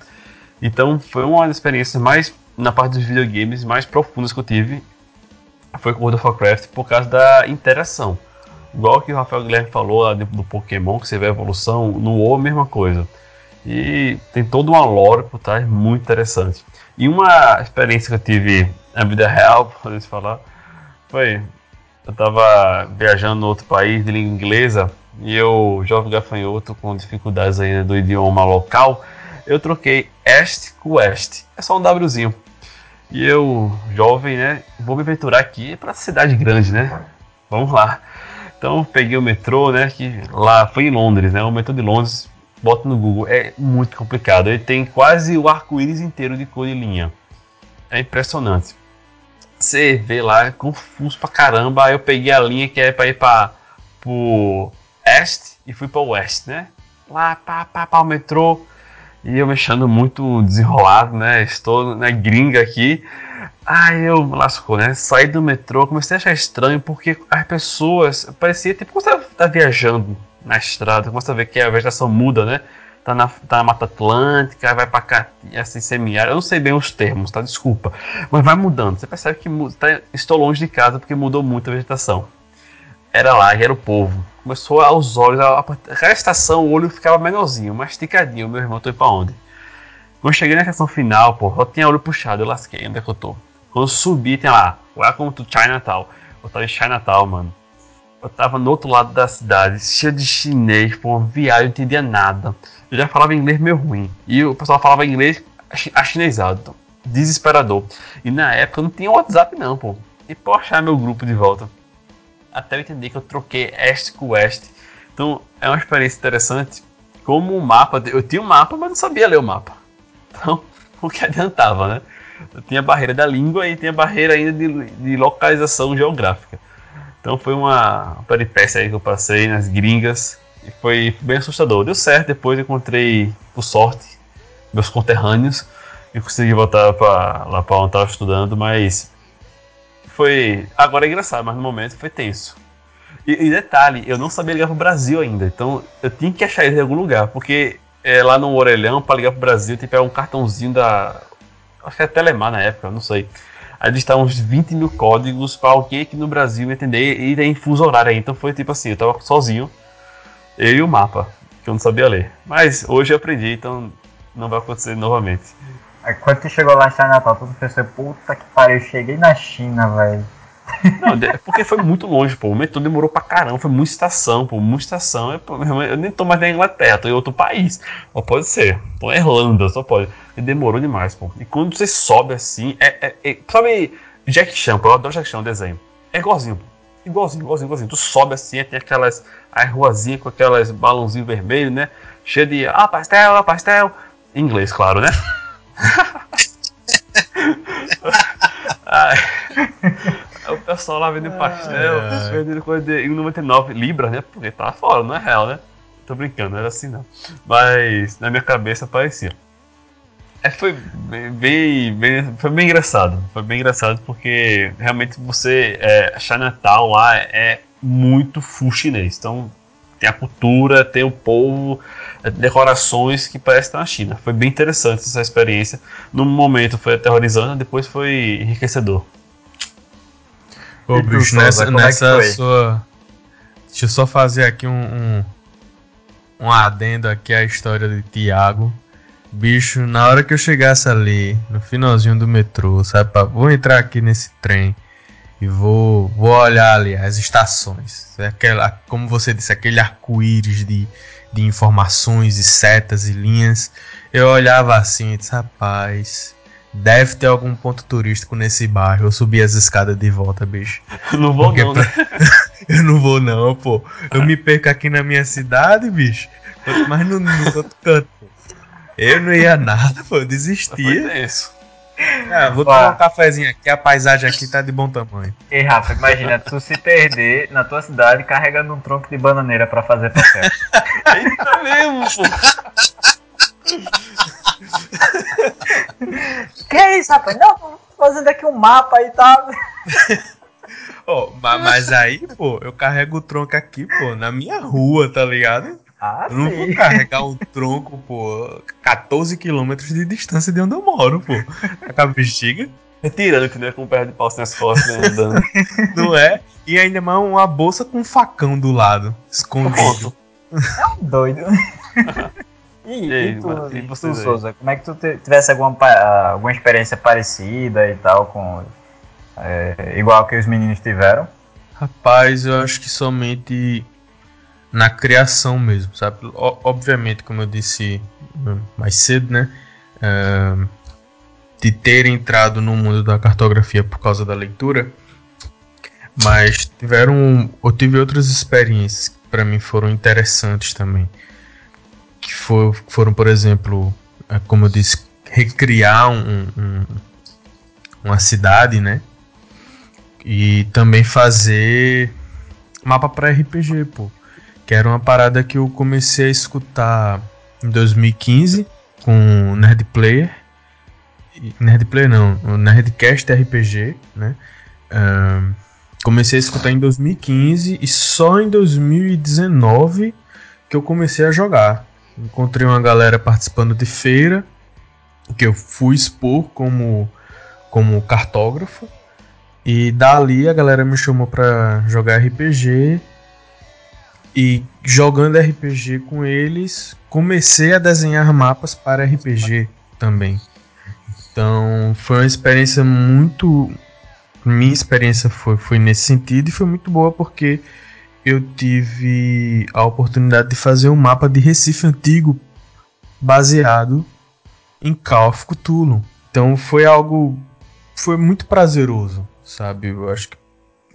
B: Então foi uma das experiências mais, na parte dos videogames, mais profundas que eu tive. Foi com World of Warcraft por causa da interação. Igual que o Rafael Guilherme falou lá do, do Pokémon, que você vê a evolução, no WoW mesma coisa. E tem toda uma lore por trás muito interessante. E uma experiência que eu tive na vida real, poder falar, foi eu estava viajando no outro país de língua inglesa e eu, jovem gafanhoto com dificuldades ainda do idioma local, eu troquei este com oeste. É só um Wzinho. E eu, jovem, né, vou me aventurar aqui para cidade grande, né? Vamos lá. Então peguei o metrô, né, que lá foi em Londres, né? O metrô de Londres, bota no Google, é muito complicado. Ele tem quase o arco-íris inteiro de cor e linha. É impressionante você vê lá, é confuso pra caramba. Aí eu peguei a linha que é pra ir pra, pro este e fui pro oeste, né? Lá, pá, pá, pá, o metrô. E eu mexendo muito desenrolado, né? Estou na gringa aqui. Aí eu lascou, né? Saí do metrô, comecei a achar estranho porque as pessoas. Parecia tipo você tá viajando na estrada, começa a ver que a vegetação muda, né? Tá na, tá na Mata Atlântica, vai para cá, assim, semiárido. Eu não sei bem os termos, tá? Desculpa. Mas vai mudando. Você percebe que tá, estou longe de casa porque mudou muito a vegetação. Era lá, era o povo. Começou aos olhos, a, cada estação o olho ficava menorzinho, mais esticadinho. Meu irmão, tô indo pra onde? Quando cheguei na estação final, pô, eu tinha olho puxado, eu lasquei, onde é que eu tô? Quando eu subi, tem lá, Welcome to Chinatown. Eu tava em Chinatown, mano. Eu tava no outro lado da cidade, cheio de chinês, pô, viagem, não entendia nada eu já falava inglês meio ruim. E o pessoal falava inglês achinesado. Desesperador. E na época não tinha WhatsApp não, pô. E pra achar meu grupo de volta. Até eu entender que eu troquei este com oeste. Então é uma experiência interessante. Como o mapa, eu tinha um mapa, mas não sabia ler o mapa. Então, o que adiantava, né? Eu tinha a barreira da língua e tinha a barreira ainda de, de localização geográfica. Então foi uma peripécia aí que eu passei nas gringas e foi bem assustador. Deu certo, depois encontrei, por sorte, meus conterrâneos e consegui voltar pra, lá para onde estava estudando, mas foi. Agora é engraçado, mas no momento foi tenso. E, e detalhe, eu não sabia ligar pro Brasil ainda, então eu tinha que achar ele em algum lugar, porque é, lá no Orelhão, para ligar pro Brasil, tem que pegar um cartãozinho da. Acho que é Telemar na época, não sei. Aí estavam uns 20 mil códigos para alguém aqui no Brasil entender e tem fuso horário aí. Então foi tipo assim, eu tava sozinho eu e o mapa, que eu não sabia ler. Mas hoje eu aprendi, então não vai acontecer novamente.
A: Quando tu chegou lá em Natal, tu pensou, puta que pariu, eu cheguei na China, velho.
B: Não, porque foi muito longe, pô. O metrô demorou pra caramba, foi muita estação, pô. Muita estação. Eu, eu nem tô mais na Inglaterra, tô em outro país. Ou pode ser, tô na Irlanda, só pode. E demorou demais, pô. E quando você sobe assim, é. é, é sabe, Jack Chan, pô, eu adoro Jack Chan, o desenho. É igualzinho, pô. Igualzinho, igualzinho, igualzinho. Tu sobe assim, tem aquelas as ruazinhas com aquelas balãozinho vermelho, né? Cheio de ah, pastel, ah, pastel. Em inglês, claro, né? o pessoal lá vendendo pastel, vendendo coisa de 1,99 libras, né? Porque tá fora, não é real, né? Tô brincando, não era assim não. Mas na minha cabeça parecia. É, foi bem, bem, foi bem engraçado. Foi bem engraçado porque realmente você. É, Chinatown lá é muito full chinês. Então tem a cultura, tem o povo, é, decorações que parece estar na China. Foi bem interessante essa experiência. No momento foi aterrorizante, depois foi enriquecedor.
D: Ô, bicho, nessa, é nessa sua. Deixa eu só fazer aqui um, um, um adendo aqui à história de Tiago. Bicho, na hora que eu chegasse ali, no finalzinho do metrô, sabe? Vou entrar aqui nesse trem e vou, vou olhar ali as estações. Aquela, como você disse, aquele arco-íris de, de informações e setas e linhas. Eu olhava assim e disse, rapaz, deve ter algum ponto turístico nesse bairro. Eu subi as escadas de volta, bicho.
B: Não vou Porque não, né?
D: eu não vou não, pô. Eu me perco aqui na minha cidade, bicho. Mas no, no outro canto. Eu não ia nada, pô. Eu desistia.
B: Foi
D: É, vou tomar um cafezinho aqui, a paisagem aqui tá de bom tamanho.
A: E Rafa, imagina tu se perder na tua cidade carregando um tronco de bananeira pra fazer papel.
B: Eita mesmo, pô.
A: que é isso, rapaz? Não, tô fazendo aqui um mapa e tal.
D: Oh, mas aí, pô, eu carrego o tronco aqui, pô, na minha rua, tá ligado?
A: Ah,
D: eu não
A: sim.
D: vou carregar um tronco, pô, 14 quilômetros de distância de onde eu moro, pô. Com a bexiga,
B: Retirando que não é com perna de pau sem as costas, né, andando.
D: não é? E ainda mais uma bolsa com um facão do lado, escondido.
A: É um doido. E,
B: E
A: e tu,
B: e
A: tu? Souza, como é que tu tivesse alguma, pa- alguma experiência parecida e tal, com é, igual que os meninos tiveram?
D: Rapaz, eu acho que somente na criação mesmo, sabe? O- obviamente, como eu disse mais cedo, né? Ahn, de ter entrado no mundo da cartografia por causa da leitura, mas tiveram, eu tive outras experiências que para mim foram interessantes também, que for- foram, por exemplo, eh, como eu disse, recriar um- um- uma cidade, né? E também fazer mapa para RPG, pô. Que era uma parada que eu comecei a escutar em 2015 com Nerd Player. Nerd Player não, Nerdcast RPG, né? Ahn, comecei a escutar em 2015 e só em 2019 que eu comecei a jogar. Encontrei uma galera participando de feira, que eu fui expor como, como cartógrafo. E dali a galera me chamou pra jogar RPG. E jogando RPG com eles, comecei a desenhar mapas para RPG também. Então foi uma experiência muito. Minha experiência foi, foi nesse sentido e foi muito boa porque eu tive a oportunidade de fazer um mapa de Recife antigo baseado em Call of Cthulhu. Então foi algo. Foi muito prazeroso, sabe? Eu acho que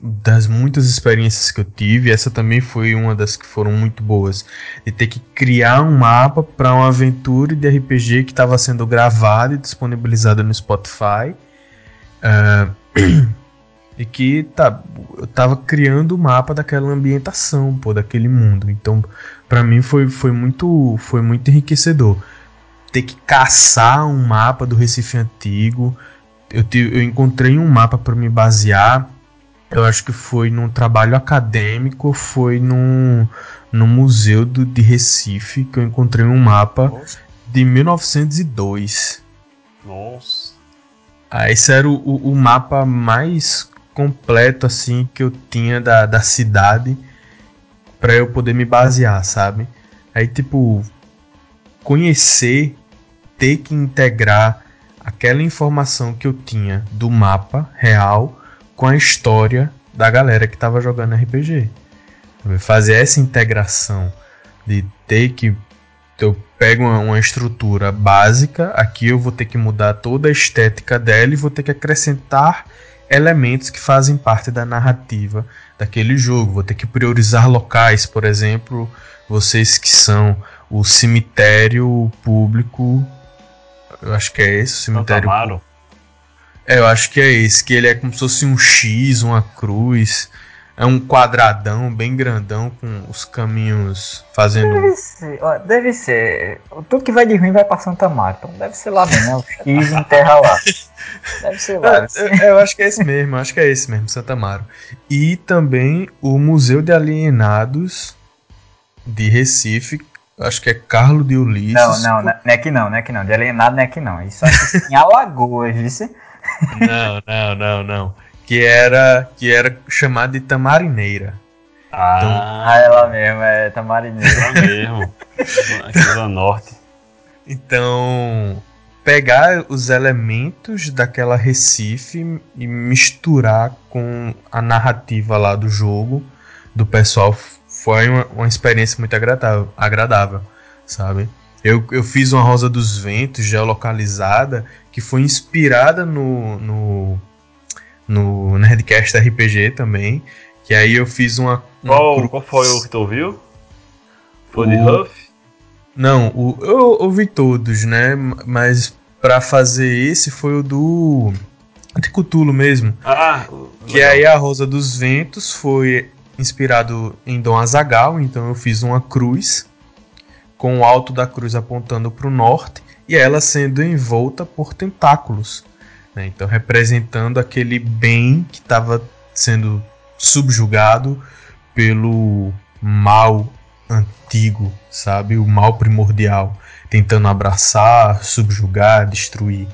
D: das muitas experiências que eu tive, essa também foi uma das que foram muito boas. De ter que criar um mapa para uma aventura de RPG que estava sendo gravada e disponibilizada no Spotify. Ah, e que tá, eu tava criando o mapa daquela ambientação, pô, daquele mundo. Então, para mim foi, foi muito foi muito enriquecedor. Ter que caçar um mapa do Recife antigo. Eu, tive, eu encontrei um mapa para me basear. Eu acho que foi num trabalho acadêmico, foi num, no museu do, de Recife que eu encontrei um mapa de 1902.
B: Nossa.
D: Ah, esse era o, o, o mapa mais completo assim que eu tinha da, da cidade para eu poder me basear, sabe? Aí tipo conhecer, ter que integrar aquela informação que eu tinha do mapa real com a história da galera que tava jogando RPG. Fazer essa integração de ter que eu pego uma, uma estrutura básica, aqui eu vou ter que mudar toda a estética dela e vou ter que acrescentar elementos que fazem parte da narrativa daquele jogo. Vou ter que priorizar locais, por exemplo, vocês que são o cemitério público. Eu acho que é esse o cemitério. É, eu acho que é esse, que ele é como se fosse um X, uma cruz. É um quadradão bem grandão com os caminhos fazendo.
A: Deve ser, ó, deve ser. Tudo que vai de ruim vai pra Santa Marta. Então deve ser lá mesmo, né? Os X enterra lá. Deve ser lá.
D: É, eu, eu acho que é esse mesmo, eu acho que é esse mesmo, Santa Amaro. E também o Museu de Alienados de Recife, acho que é Carlo de Ulisses.
A: Não, não, não é aqui não, não é aqui não. De alienado não é aqui não. Isso aqui em Alagoas, disse.
D: Não, não, não, não. Que era, que era chamado de Tamarineira.
B: Ah,
A: Ah, é lá mesmo, é Tamarineiro.
B: lá mesmo. Aqui na Norte.
D: Então, pegar os elementos daquela Recife e misturar com a narrativa lá do jogo, do pessoal, foi uma, uma experiência muito agradável, agradável sabe? Eu, eu fiz uma Rosa dos Ventos geolocalizada que foi inspirada no, no, no Nerdcast RPG também. Que aí eu fiz uma.
B: Qual, qual foi o que tu ouviu? Foi de
D: O-
B: Huff?
D: Não, o, eu ouvi todos, né? Mas pra fazer esse foi o do. De Cthulhu mesmo.
B: Ah,
D: que legal. aí a Rosa dos Ventos foi inspirado em Dom Azagal, então eu fiz uma cruz com o alto da cruz apontando para o norte e ela sendo envolta por tentáculos, né? então representando aquele bem que estava sendo subjugado pelo mal antigo, sabe, o mal primordial, tentando abraçar, subjugar, destruir.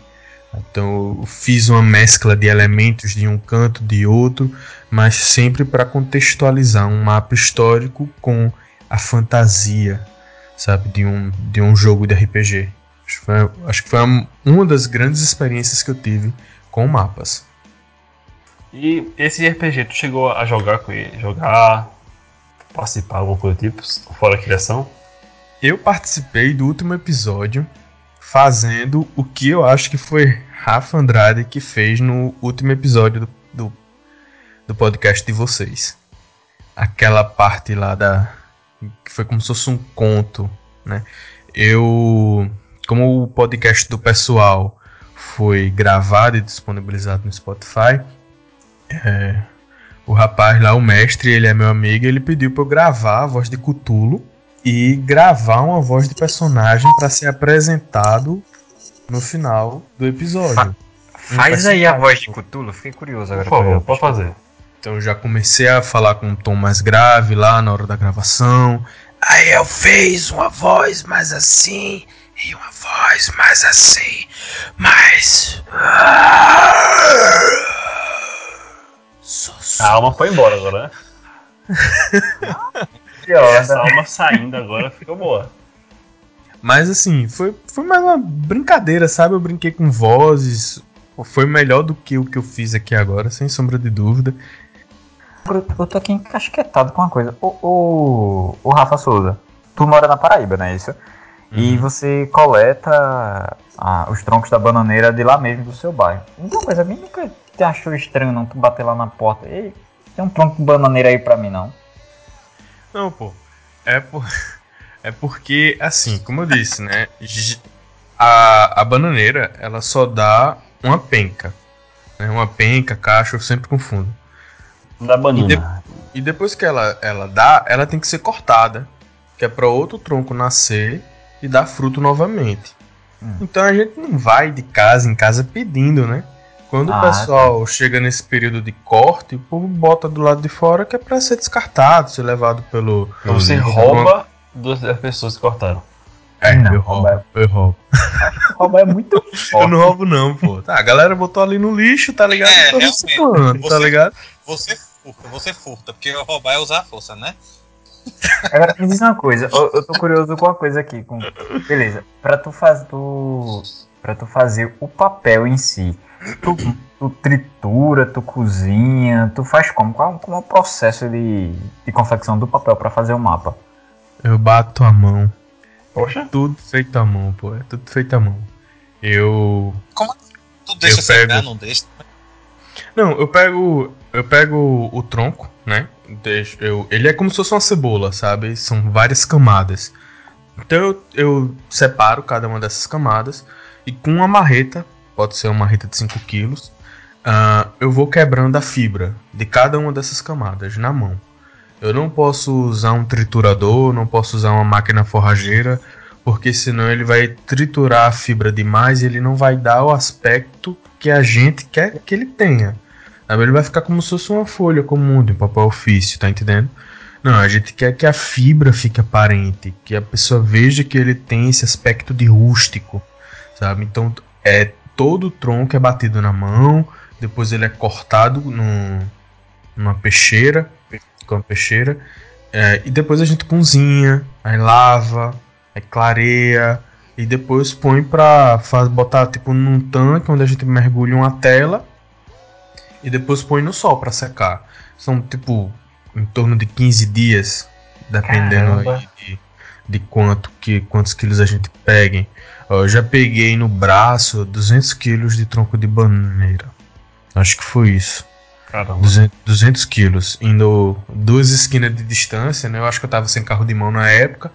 D: Então eu fiz uma mescla de elementos de um canto de outro, mas sempre para contextualizar um mapa histórico com a fantasia, sabe, de um, de um jogo de RPG. Acho que foi, acho que foi uma das grandes experiências que eu tive com mapas.
B: E esse RPG, tu chegou a jogar com ele? Jogar, participar, alguma coisa do tipo, fora a criação?
D: Eu participei do último episódio fazendo o que eu acho que foi Rafa Andrade que fez no último episódio do, do, do podcast de vocês. Aquela parte lá da. que foi como se fosse um conto, né? Eu. Como o podcast do pessoal foi gravado e disponibilizado no Spotify, é, o rapaz lá, o mestre, ele é meu amigo, ele pediu para eu gravar a voz de Cutulo e gravar uma voz de personagem para ser apresentado no final do episódio. Fa
A: faz aí a voz de Cutulo, fiquei curioso agora.
B: Por favor, pode fazer.
D: Então já comecei a falar com um tom mais grave lá na hora da gravação. Aí eu fiz uma voz mais assim e uma voz mais assim, mais.
B: A alma foi embora agora, né? Essa alma saindo agora ficou boa.
D: Mas assim, foi, foi mais uma brincadeira, sabe? Eu brinquei com vozes. Foi melhor do que o que eu fiz aqui agora, sem sombra de dúvida.
A: Eu tô aqui encasquetado com uma coisa. O, o, o Rafa Souza, tu mora na Paraíba, não é isso? Uhum. E você coleta ah, os troncos da bananeira de lá mesmo, do seu bairro. Então, coisa, mim nunca te achou estranho não tu bater lá na porta. Ei, tem um tronco de bananeira aí pra mim, não?
D: Não, pô. É, por... é porque, assim, como eu disse, né? A, a bananeira, ela só dá uma penca. Né? Uma penca, caixa, eu sempre confundo.
B: Da banana.
D: E, de... e depois que ela, ela dá, ela tem que ser cortada. Que é para outro tronco nascer e dar fruto novamente. Hum. Então a gente não vai de casa em casa pedindo, né? Quando ah, o pessoal tá. chega nesse período de corte, o povo bota do lado de fora que é para ser descartado, ser levado pelo.
B: Então você rouba duas das pessoas que cortaram.
D: É, não, eu roubo. É... Eu roubo.
A: roubar é muito forte.
D: Eu não roubo, não, pô. Tá, a galera botou ali no lixo, tá ligado? É,
C: eu reciclando, tá ligado? Você furta, você furta, porque roubar é usar a força, né?
A: Agora me diz uma coisa, eu, eu tô curioso com uma coisa aqui. Com... Beleza, pra tu fazer. Tu... Pra tu fazer o papel em si, tu, tu, tritura, tu cozinha, tu faz como? Qual, qual é o processo de, de confecção do papel para fazer o mapa?
D: Eu bato a mão.
A: Poxa?
D: Tudo feito à mão, pô. É tudo feito à mão. Eu.
C: Como? Tu deixa eu pego... não deixa?
D: Não, eu pego. Eu pego o tronco, né? Deixo, eu, ele é como se fosse uma cebola, sabe? São várias camadas. Então eu, eu separo cada uma dessas camadas e com uma marreta pode ser uma marreta de 5 quilos, uh, eu vou quebrando a fibra de cada uma dessas camadas na mão. Eu não posso usar um triturador, não posso usar uma máquina forrageira, porque senão ele vai triturar a fibra demais e ele não vai dar o aspecto que a gente quer que ele tenha. Ele vai ficar como se fosse uma folha comum de papel ofício, tá entendendo? Não, a gente quer que a fibra fique aparente, que a pessoa veja que ele tem esse aspecto de rústico, sabe? Então é todo o tronco é batido na mão, depois ele é cortado num, numa peixeira, com a peixeira, é, e depois a gente cozinha, aí lava, aí clareia, e depois põe pra faz, botar tipo num tanque onde a gente mergulha uma tela e depois põe no sol para secar. São tipo em torno de 15 dias, dependendo de, de, quanto que quantos quilos a gente pegue. Eu já peguei no braço 200 quilos de tronco de bananeira. Acho que foi isso.
B: Caramba.
D: 200, 200 quilos. Indo duas esquinas de distância, né? Eu acho que eu tava sem carro de mão na época.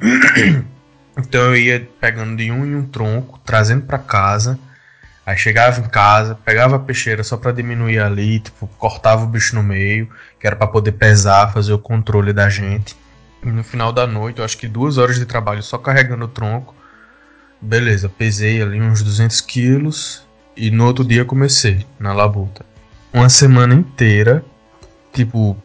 D: Então eu ia pegando de um em um tronco, trazendo para casa. Aí chegava em casa, pegava a peixeira só para diminuir ali, tipo, cortava o bicho no meio, que era para poder pesar, fazer o controle da gente. E no final da noite, eu acho que duas horas de trabalho só carregando o tronco. Beleza, pesei ali uns 200 quilos e no outro dia comecei na labuta. Uma semana inteira, tipo,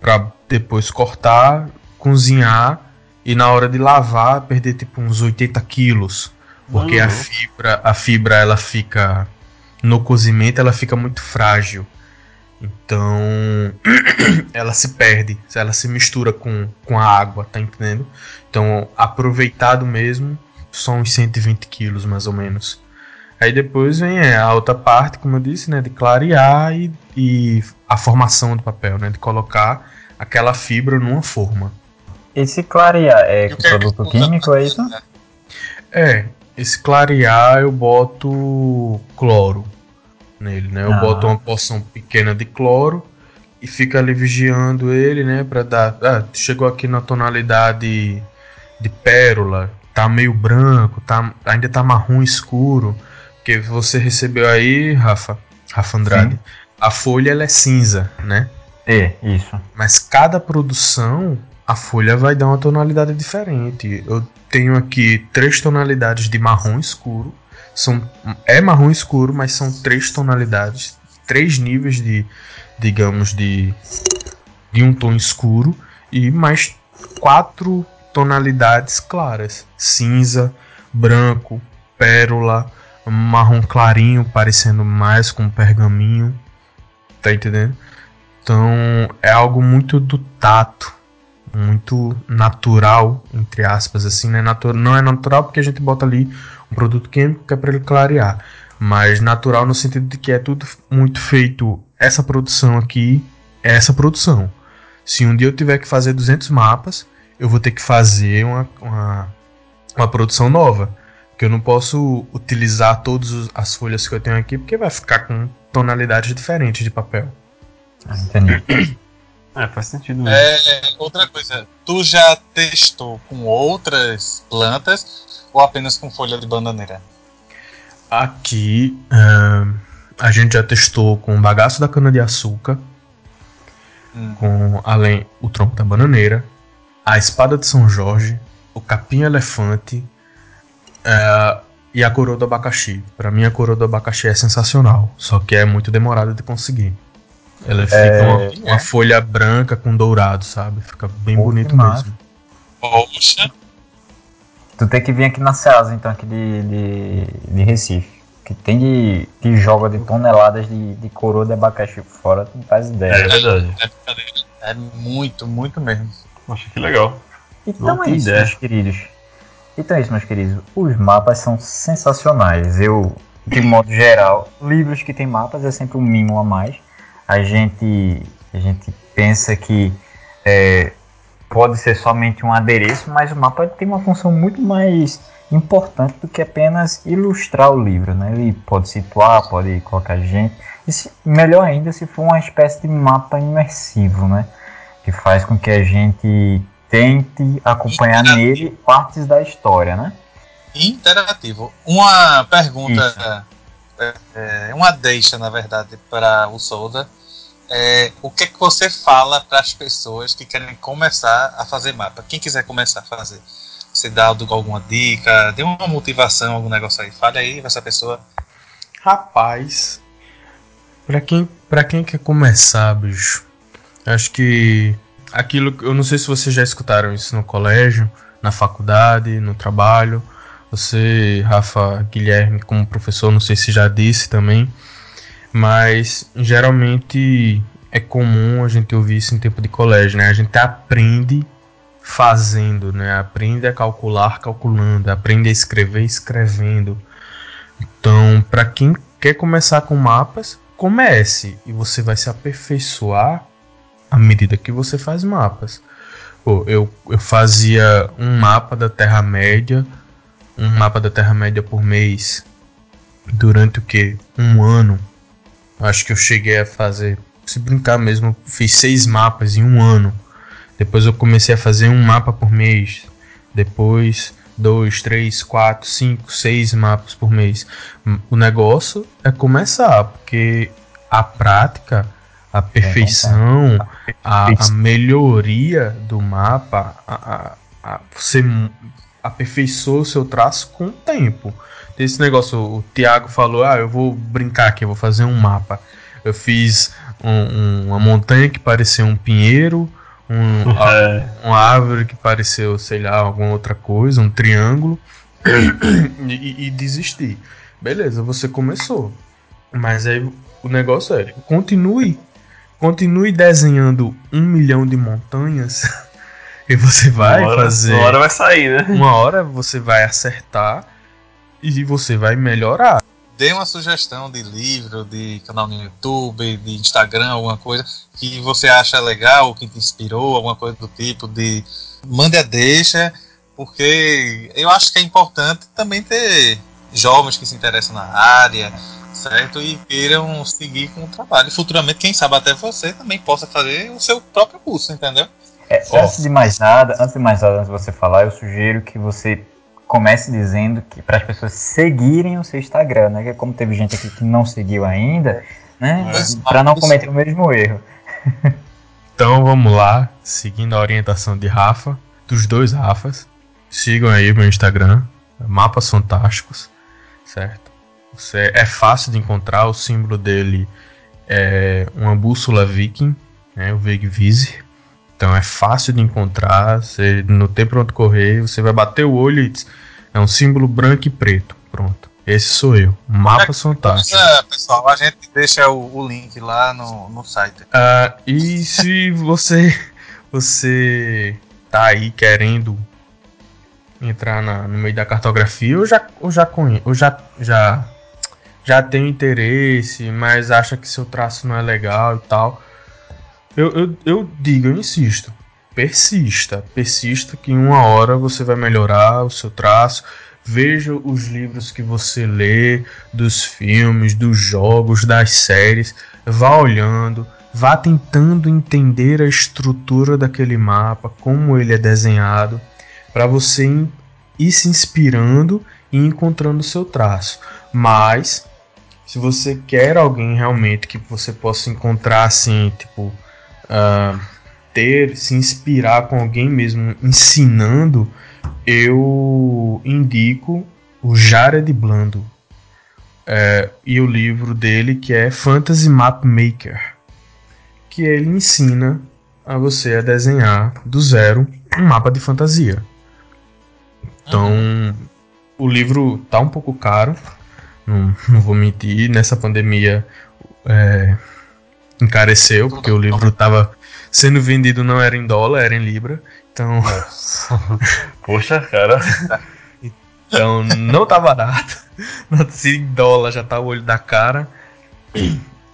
D: pra depois cortar, cozinhar e na hora de lavar perder tipo uns 80 quilos. Porque uhum. a fibra, a fibra ela fica no cozimento ela fica muito frágil. Então ela se perde, ela se mistura com, com a água, tá entendendo? Então aproveitado mesmo são uns 120 quilos mais ou menos. Aí depois vem é, a outra parte, como eu disse, né, de clarear e, e a formação do papel, né, de colocar aquela fibra numa forma.
A: Esse clarear é produto químico, é isso?
D: É, esse clarear eu boto cloro nele, né? Eu ah. boto uma porção pequena de cloro e fica ali vigiando ele, né, para dar, ah, chegou aqui na tonalidade de pérola, tá meio branco, tá ainda tá marrom escuro, que você recebeu aí, Rafa, Rafa Andrade. Sim. A folha ela é cinza, né?
A: É, isso.
D: Mas cada produção, a folha vai dar uma tonalidade diferente. Eu tenho aqui três tonalidades de marrom escuro. São, é marrom escuro, mas são três tonalidades, três níveis de, digamos, de, de um tom escuro e mais quatro tonalidades claras: cinza, branco, pérola, marrom clarinho, parecendo mais com pergaminho. Tá entendendo? Então é algo muito do tato, muito natural, entre aspas, assim, né? Não é natural porque a gente bota ali um produto químico que é para ele clarear, mas natural no sentido de que é tudo muito feito. Essa produção aqui é essa produção. Se um dia eu tiver que fazer 200 mapas, eu vou ter que fazer uma, uma, uma produção nova. Que eu não posso utilizar todas as folhas que eu tenho aqui, porque vai ficar com tonalidades diferentes de papel.
A: Ah, entendi.
B: É, faz sentido mesmo.
C: É, outra coisa, tu já testou com outras plantas ou apenas com folha de bananeira?
D: Aqui uh, a gente já testou com bagaço da cana-de-açúcar, hum. com além o tronco da bananeira, a espada de São Jorge, o capim elefante uh, e a coroa do abacaxi. Para mim a coroa do abacaxi é sensacional, só que é muito demorada de conseguir. Ela fica é, uma, uma é. folha branca com dourado, sabe? Fica bem Pô, bonito mesmo.
C: Poxa.
A: Tu tem que vir aqui na Ceasa, então, aqui de, de, de Recife. Que tem de, de joga de toneladas de, de coroa de abacaxi fora, tu não faz ideia.
B: É verdade.
C: É, é muito, muito mesmo.
B: Poxa, que legal.
A: Então não é isso, ideia. meus queridos. Então é isso, meus queridos. Os mapas são sensacionais. Eu, de modo geral, livros que tem mapas é sempre um mimo a mais a gente, a gente pensa que é, pode ser somente um adereço, mas o mapa tem uma função muito mais importante do que apenas ilustrar o livro. Né? Ele pode situar, pode colocar gente, e se, melhor ainda se for uma espécie de mapa imersivo, né? que faz com que a gente tente acompanhar nele partes da história. Né?
C: Interativo. Uma pergunta, é, é, uma deixa, na verdade, para o Souza é, o que, é que você fala para as pessoas que querem começar a fazer mapa? Quem quiser começar a fazer, você dá alguma dica, dê uma motivação, algum negócio aí, fale aí essa pessoa.
D: Rapaz, para quem, quem quer começar, bicho, acho que aquilo, eu não sei se vocês já escutaram isso no colégio, na faculdade, no trabalho. Você, Rafa Guilherme, como professor, não sei se já disse também mas geralmente é comum a gente ouvir isso em tempo de colégio, né? A gente aprende fazendo, né? Aprende a calcular calculando, aprende a escrever escrevendo. Então, para quem quer começar com mapas, comece e você vai se aperfeiçoar à medida que você faz mapas. Pô, eu, eu fazia um mapa da Terra-média, um mapa da Terra-média por mês durante o que? Um ano Acho que eu cheguei a fazer, se brincar mesmo, fiz seis mapas em um ano. Depois eu comecei a fazer um mapa por mês. Depois dois, três, quatro, cinco, seis mapas por mês. O negócio é começar, porque a prática, a perfeição, a, a melhoria do mapa, a, a, você aperfeiçoa o seu traço com o tempo. Esse negócio, o Thiago falou: ah, eu vou brincar aqui, eu vou fazer um mapa. Eu fiz um, um, uma montanha que parecia um pinheiro, um, é. uma árvore que pareceu, sei lá, alguma outra coisa, um triângulo, e, e desistir. Beleza, você começou. Mas aí o negócio é, continue, continue desenhando um milhão de montanhas e você vai
B: uma hora,
D: fazer.
B: Uma hora vai sair, né?
D: Uma hora você vai acertar e você vai melhorar
C: dê uma sugestão de livro, de canal no YouTube, de Instagram, alguma coisa que você acha legal, que te inspirou, alguma coisa do tipo, de mande a deixa, porque eu acho que é importante também ter jovens que se interessam na área, certo? E queiram seguir com o trabalho. Futuramente, quem sabe até você também possa fazer o seu próprio curso, entendeu?
A: É, antes de mais nada, antes de mais nada, antes de você falar, eu sugiro que você comece dizendo que para as pessoas seguirem o seu Instagram, né? Que como teve gente aqui que não seguiu ainda, né? Para não cometer o mesmo erro.
D: então vamos lá, seguindo a orientação de Rafa, dos dois Rafas. Sigam aí meu Instagram, Mapas Fantásticos, certo? Você, é fácil de encontrar, o símbolo dele é uma bússola viking, né, o Vegvisir. Então é fácil de encontrar, você não tem pronto correr, você vai bater o olho e diz, é um símbolo branco e preto. Pronto. Esse sou eu. Mapa é, fantástico.
C: É, pessoal, a gente deixa o, o link lá no, no site.
D: Uh, e se você você tá aí querendo entrar na, no meio da cartografia, eu já eu já conheço, eu já já já tenho interesse, mas acha que seu traço não é legal e tal. Eu, eu, eu digo, eu insisto, persista, persista que em uma hora você vai melhorar o seu traço. Veja os livros que você lê, dos filmes, dos jogos, das séries, vá olhando, vá tentando entender a estrutura daquele mapa, como ele é desenhado, para você ir se inspirando e encontrando o seu traço. Mas se você quer alguém realmente que você possa encontrar assim, tipo, uh, ter, se inspirar com alguém mesmo ensinando, eu indico o Jared Blando é, e o livro dele que é Fantasy Map Maker, que ele ensina a você a desenhar do zero um mapa de fantasia. Então, o livro tá um pouco caro, não, não vou mentir, nessa pandemia é, encareceu, porque o livro estava sendo vendido não era em dólar, era em libra. Então.
B: Poxa, cara.
D: então não tá barato. Se em dólar já tá o olho da cara.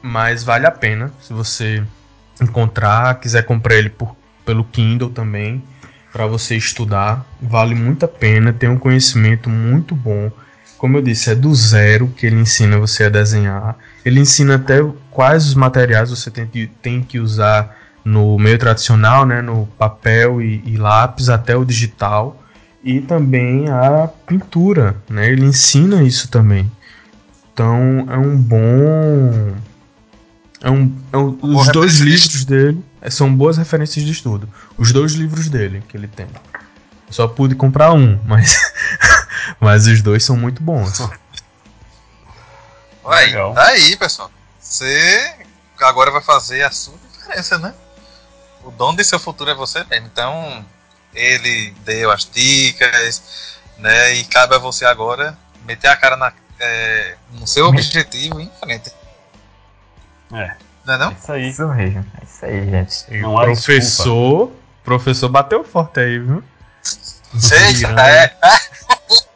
D: Mas vale a pena. Se você encontrar, quiser comprar ele por, pelo Kindle também. para você estudar. Vale muito a pena. Tem um conhecimento muito bom como eu disse, é do zero que ele ensina você a desenhar. Ele ensina até quais os materiais você tem que, tem que usar no meio tradicional, né, no papel e, e lápis, até o digital. E também a pintura, né? Ele ensina isso também. Então é um bom. É um, é um os dois livros dele são boas referências de estudo. Os dois livros dele que ele tem. Eu só pude comprar um, mas Mas os dois são muito bons.
C: Aí, tá aí, pessoal. Você agora vai fazer a sua diferença, né? O dono de seu futuro é você mesmo. Então, ele deu as dicas, né? E cabe a você agora meter a cara na, é, no seu objetivo e em frente.
B: É.
C: Não é não?
A: É isso aí. Isso mesmo. É isso aí, gente.
D: E o professor, professor bateu forte aí, viu?
C: Sei, é.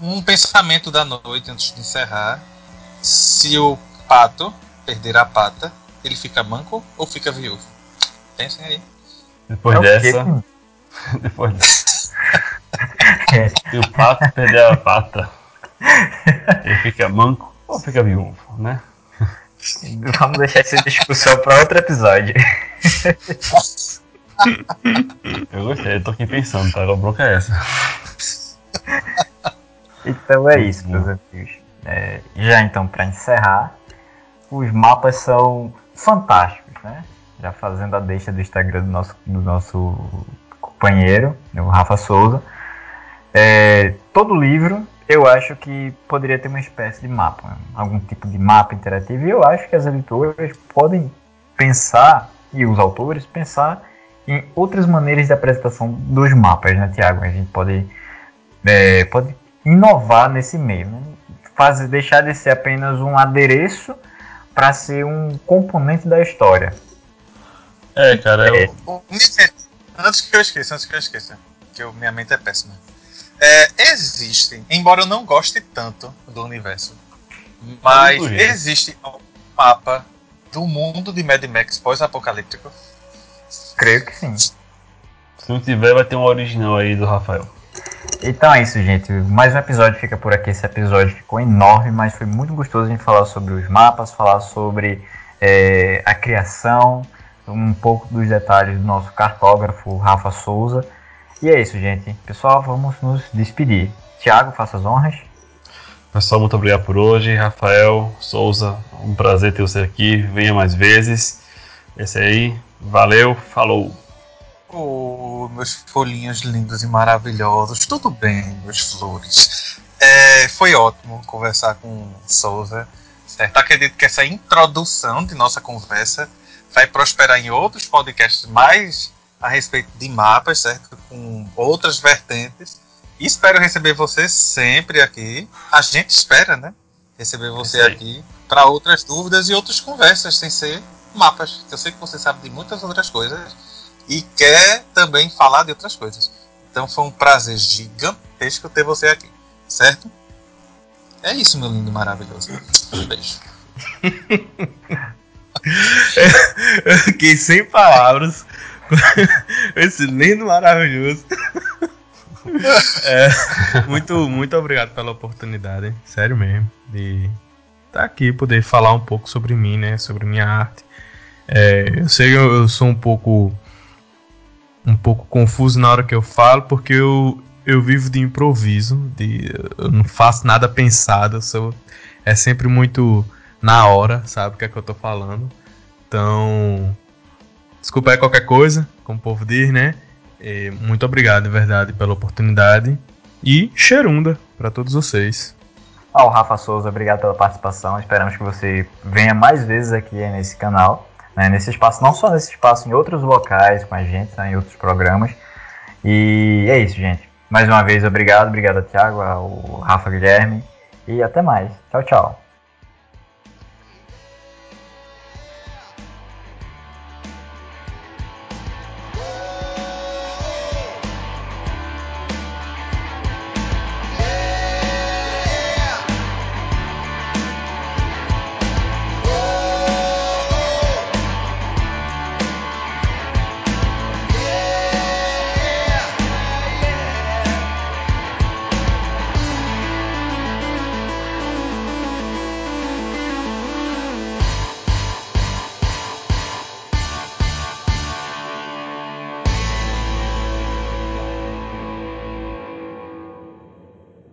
C: um pensamento da noite antes de encerrar. Se o pato perder a pata, ele fica manco ou fica viúvo? Pensem aí.
B: Depois é dessa. Depois dessa. Se o pato perder a pata, ele fica manco ou fica viúvo, né?
A: Vamos deixar essa discussão para outro episódio.
B: eu gostei, eu tô aqui pensando, tá? A bronca é essa.
A: Então é isso, meus amigos. É, já então, para encerrar, os mapas são fantásticos, né? Já fazendo a deixa do Instagram do nosso, do nosso companheiro, o Rafa Souza. É, todo livro eu acho que poderia ter uma espécie de mapa, algum tipo de mapa interativo, e eu acho que as editoras podem pensar, e os autores pensar em outras maneiras de apresentação dos mapas, né, Tiago? A gente pode, é, pode inovar nesse meio, né? Fazer, deixar de ser apenas um adereço para ser um componente da história.
B: É, cara, eu... É.
C: Antes que eu esqueça, antes que eu esqueça, que eu, minha mente é péssima. É, existe, embora eu não goste tanto do universo, mas existe um mapa do mundo de Mad Max pós-apocalíptico?
A: Creio que sim. Se
B: não tiver, vai ter um original aí do Rafael.
A: Então é isso, gente. Mais um episódio fica por aqui. Esse episódio ficou enorme, mas foi muito gostoso a gente falar sobre os mapas, falar sobre é, a criação, um pouco dos detalhes do nosso cartógrafo Rafa Souza. E é isso, gente. Pessoal, vamos nos despedir. Tiago, faça as honras.
B: Pessoal, muito obrigado por hoje. Rafael, Souza, um prazer ter você aqui. Venha mais vezes. Esse aí, valeu, falou.
C: Oh, meus folhinhos lindos e maravilhosos. Tudo bem, meus flores. É, foi ótimo conversar com Souza. Certo? Acredito que essa introdução de nossa conversa vai prosperar em outros podcasts mais a respeito de mapas, certo? Com outras vertentes. E espero receber você sempre aqui. A gente espera, né? Receber você aqui para outras dúvidas e outras conversas, sem ser mapas. Eu sei que você sabe de muitas outras coisas e quer também falar de outras coisas. Então foi um prazer gigantesco ter você aqui, certo? É isso, meu lindo maravilhoso. Um beijo.
D: eu fiquei sem palavras Esse lindo maravilhoso. É, muito, muito obrigado pela oportunidade, sério mesmo, de estar tá aqui poder falar um pouco sobre mim, né, sobre minha arte. É, eu sei que eu, eu, sou um pouco um pouco confuso na hora que eu falo, porque eu, eu vivo de improviso, de, eu não faço nada pensado, sou, é sempre muito na hora, sabe o que é que eu tô falando. Então, Desculpa aí qualquer coisa, como o povo diz, né? E muito obrigado, de verdade, pela oportunidade. E cheirunda para todos vocês.
A: Ao Rafa Souza, obrigado pela participação. Esperamos que você venha mais vezes aqui nesse canal, né, nesse espaço, não só nesse espaço, em outros locais com a gente, né, em outros programas. E é isso, gente. Mais uma vez, obrigado. Obrigado a Thiago, ao Rafa Guilherme. E até mais. Tchau, tchau.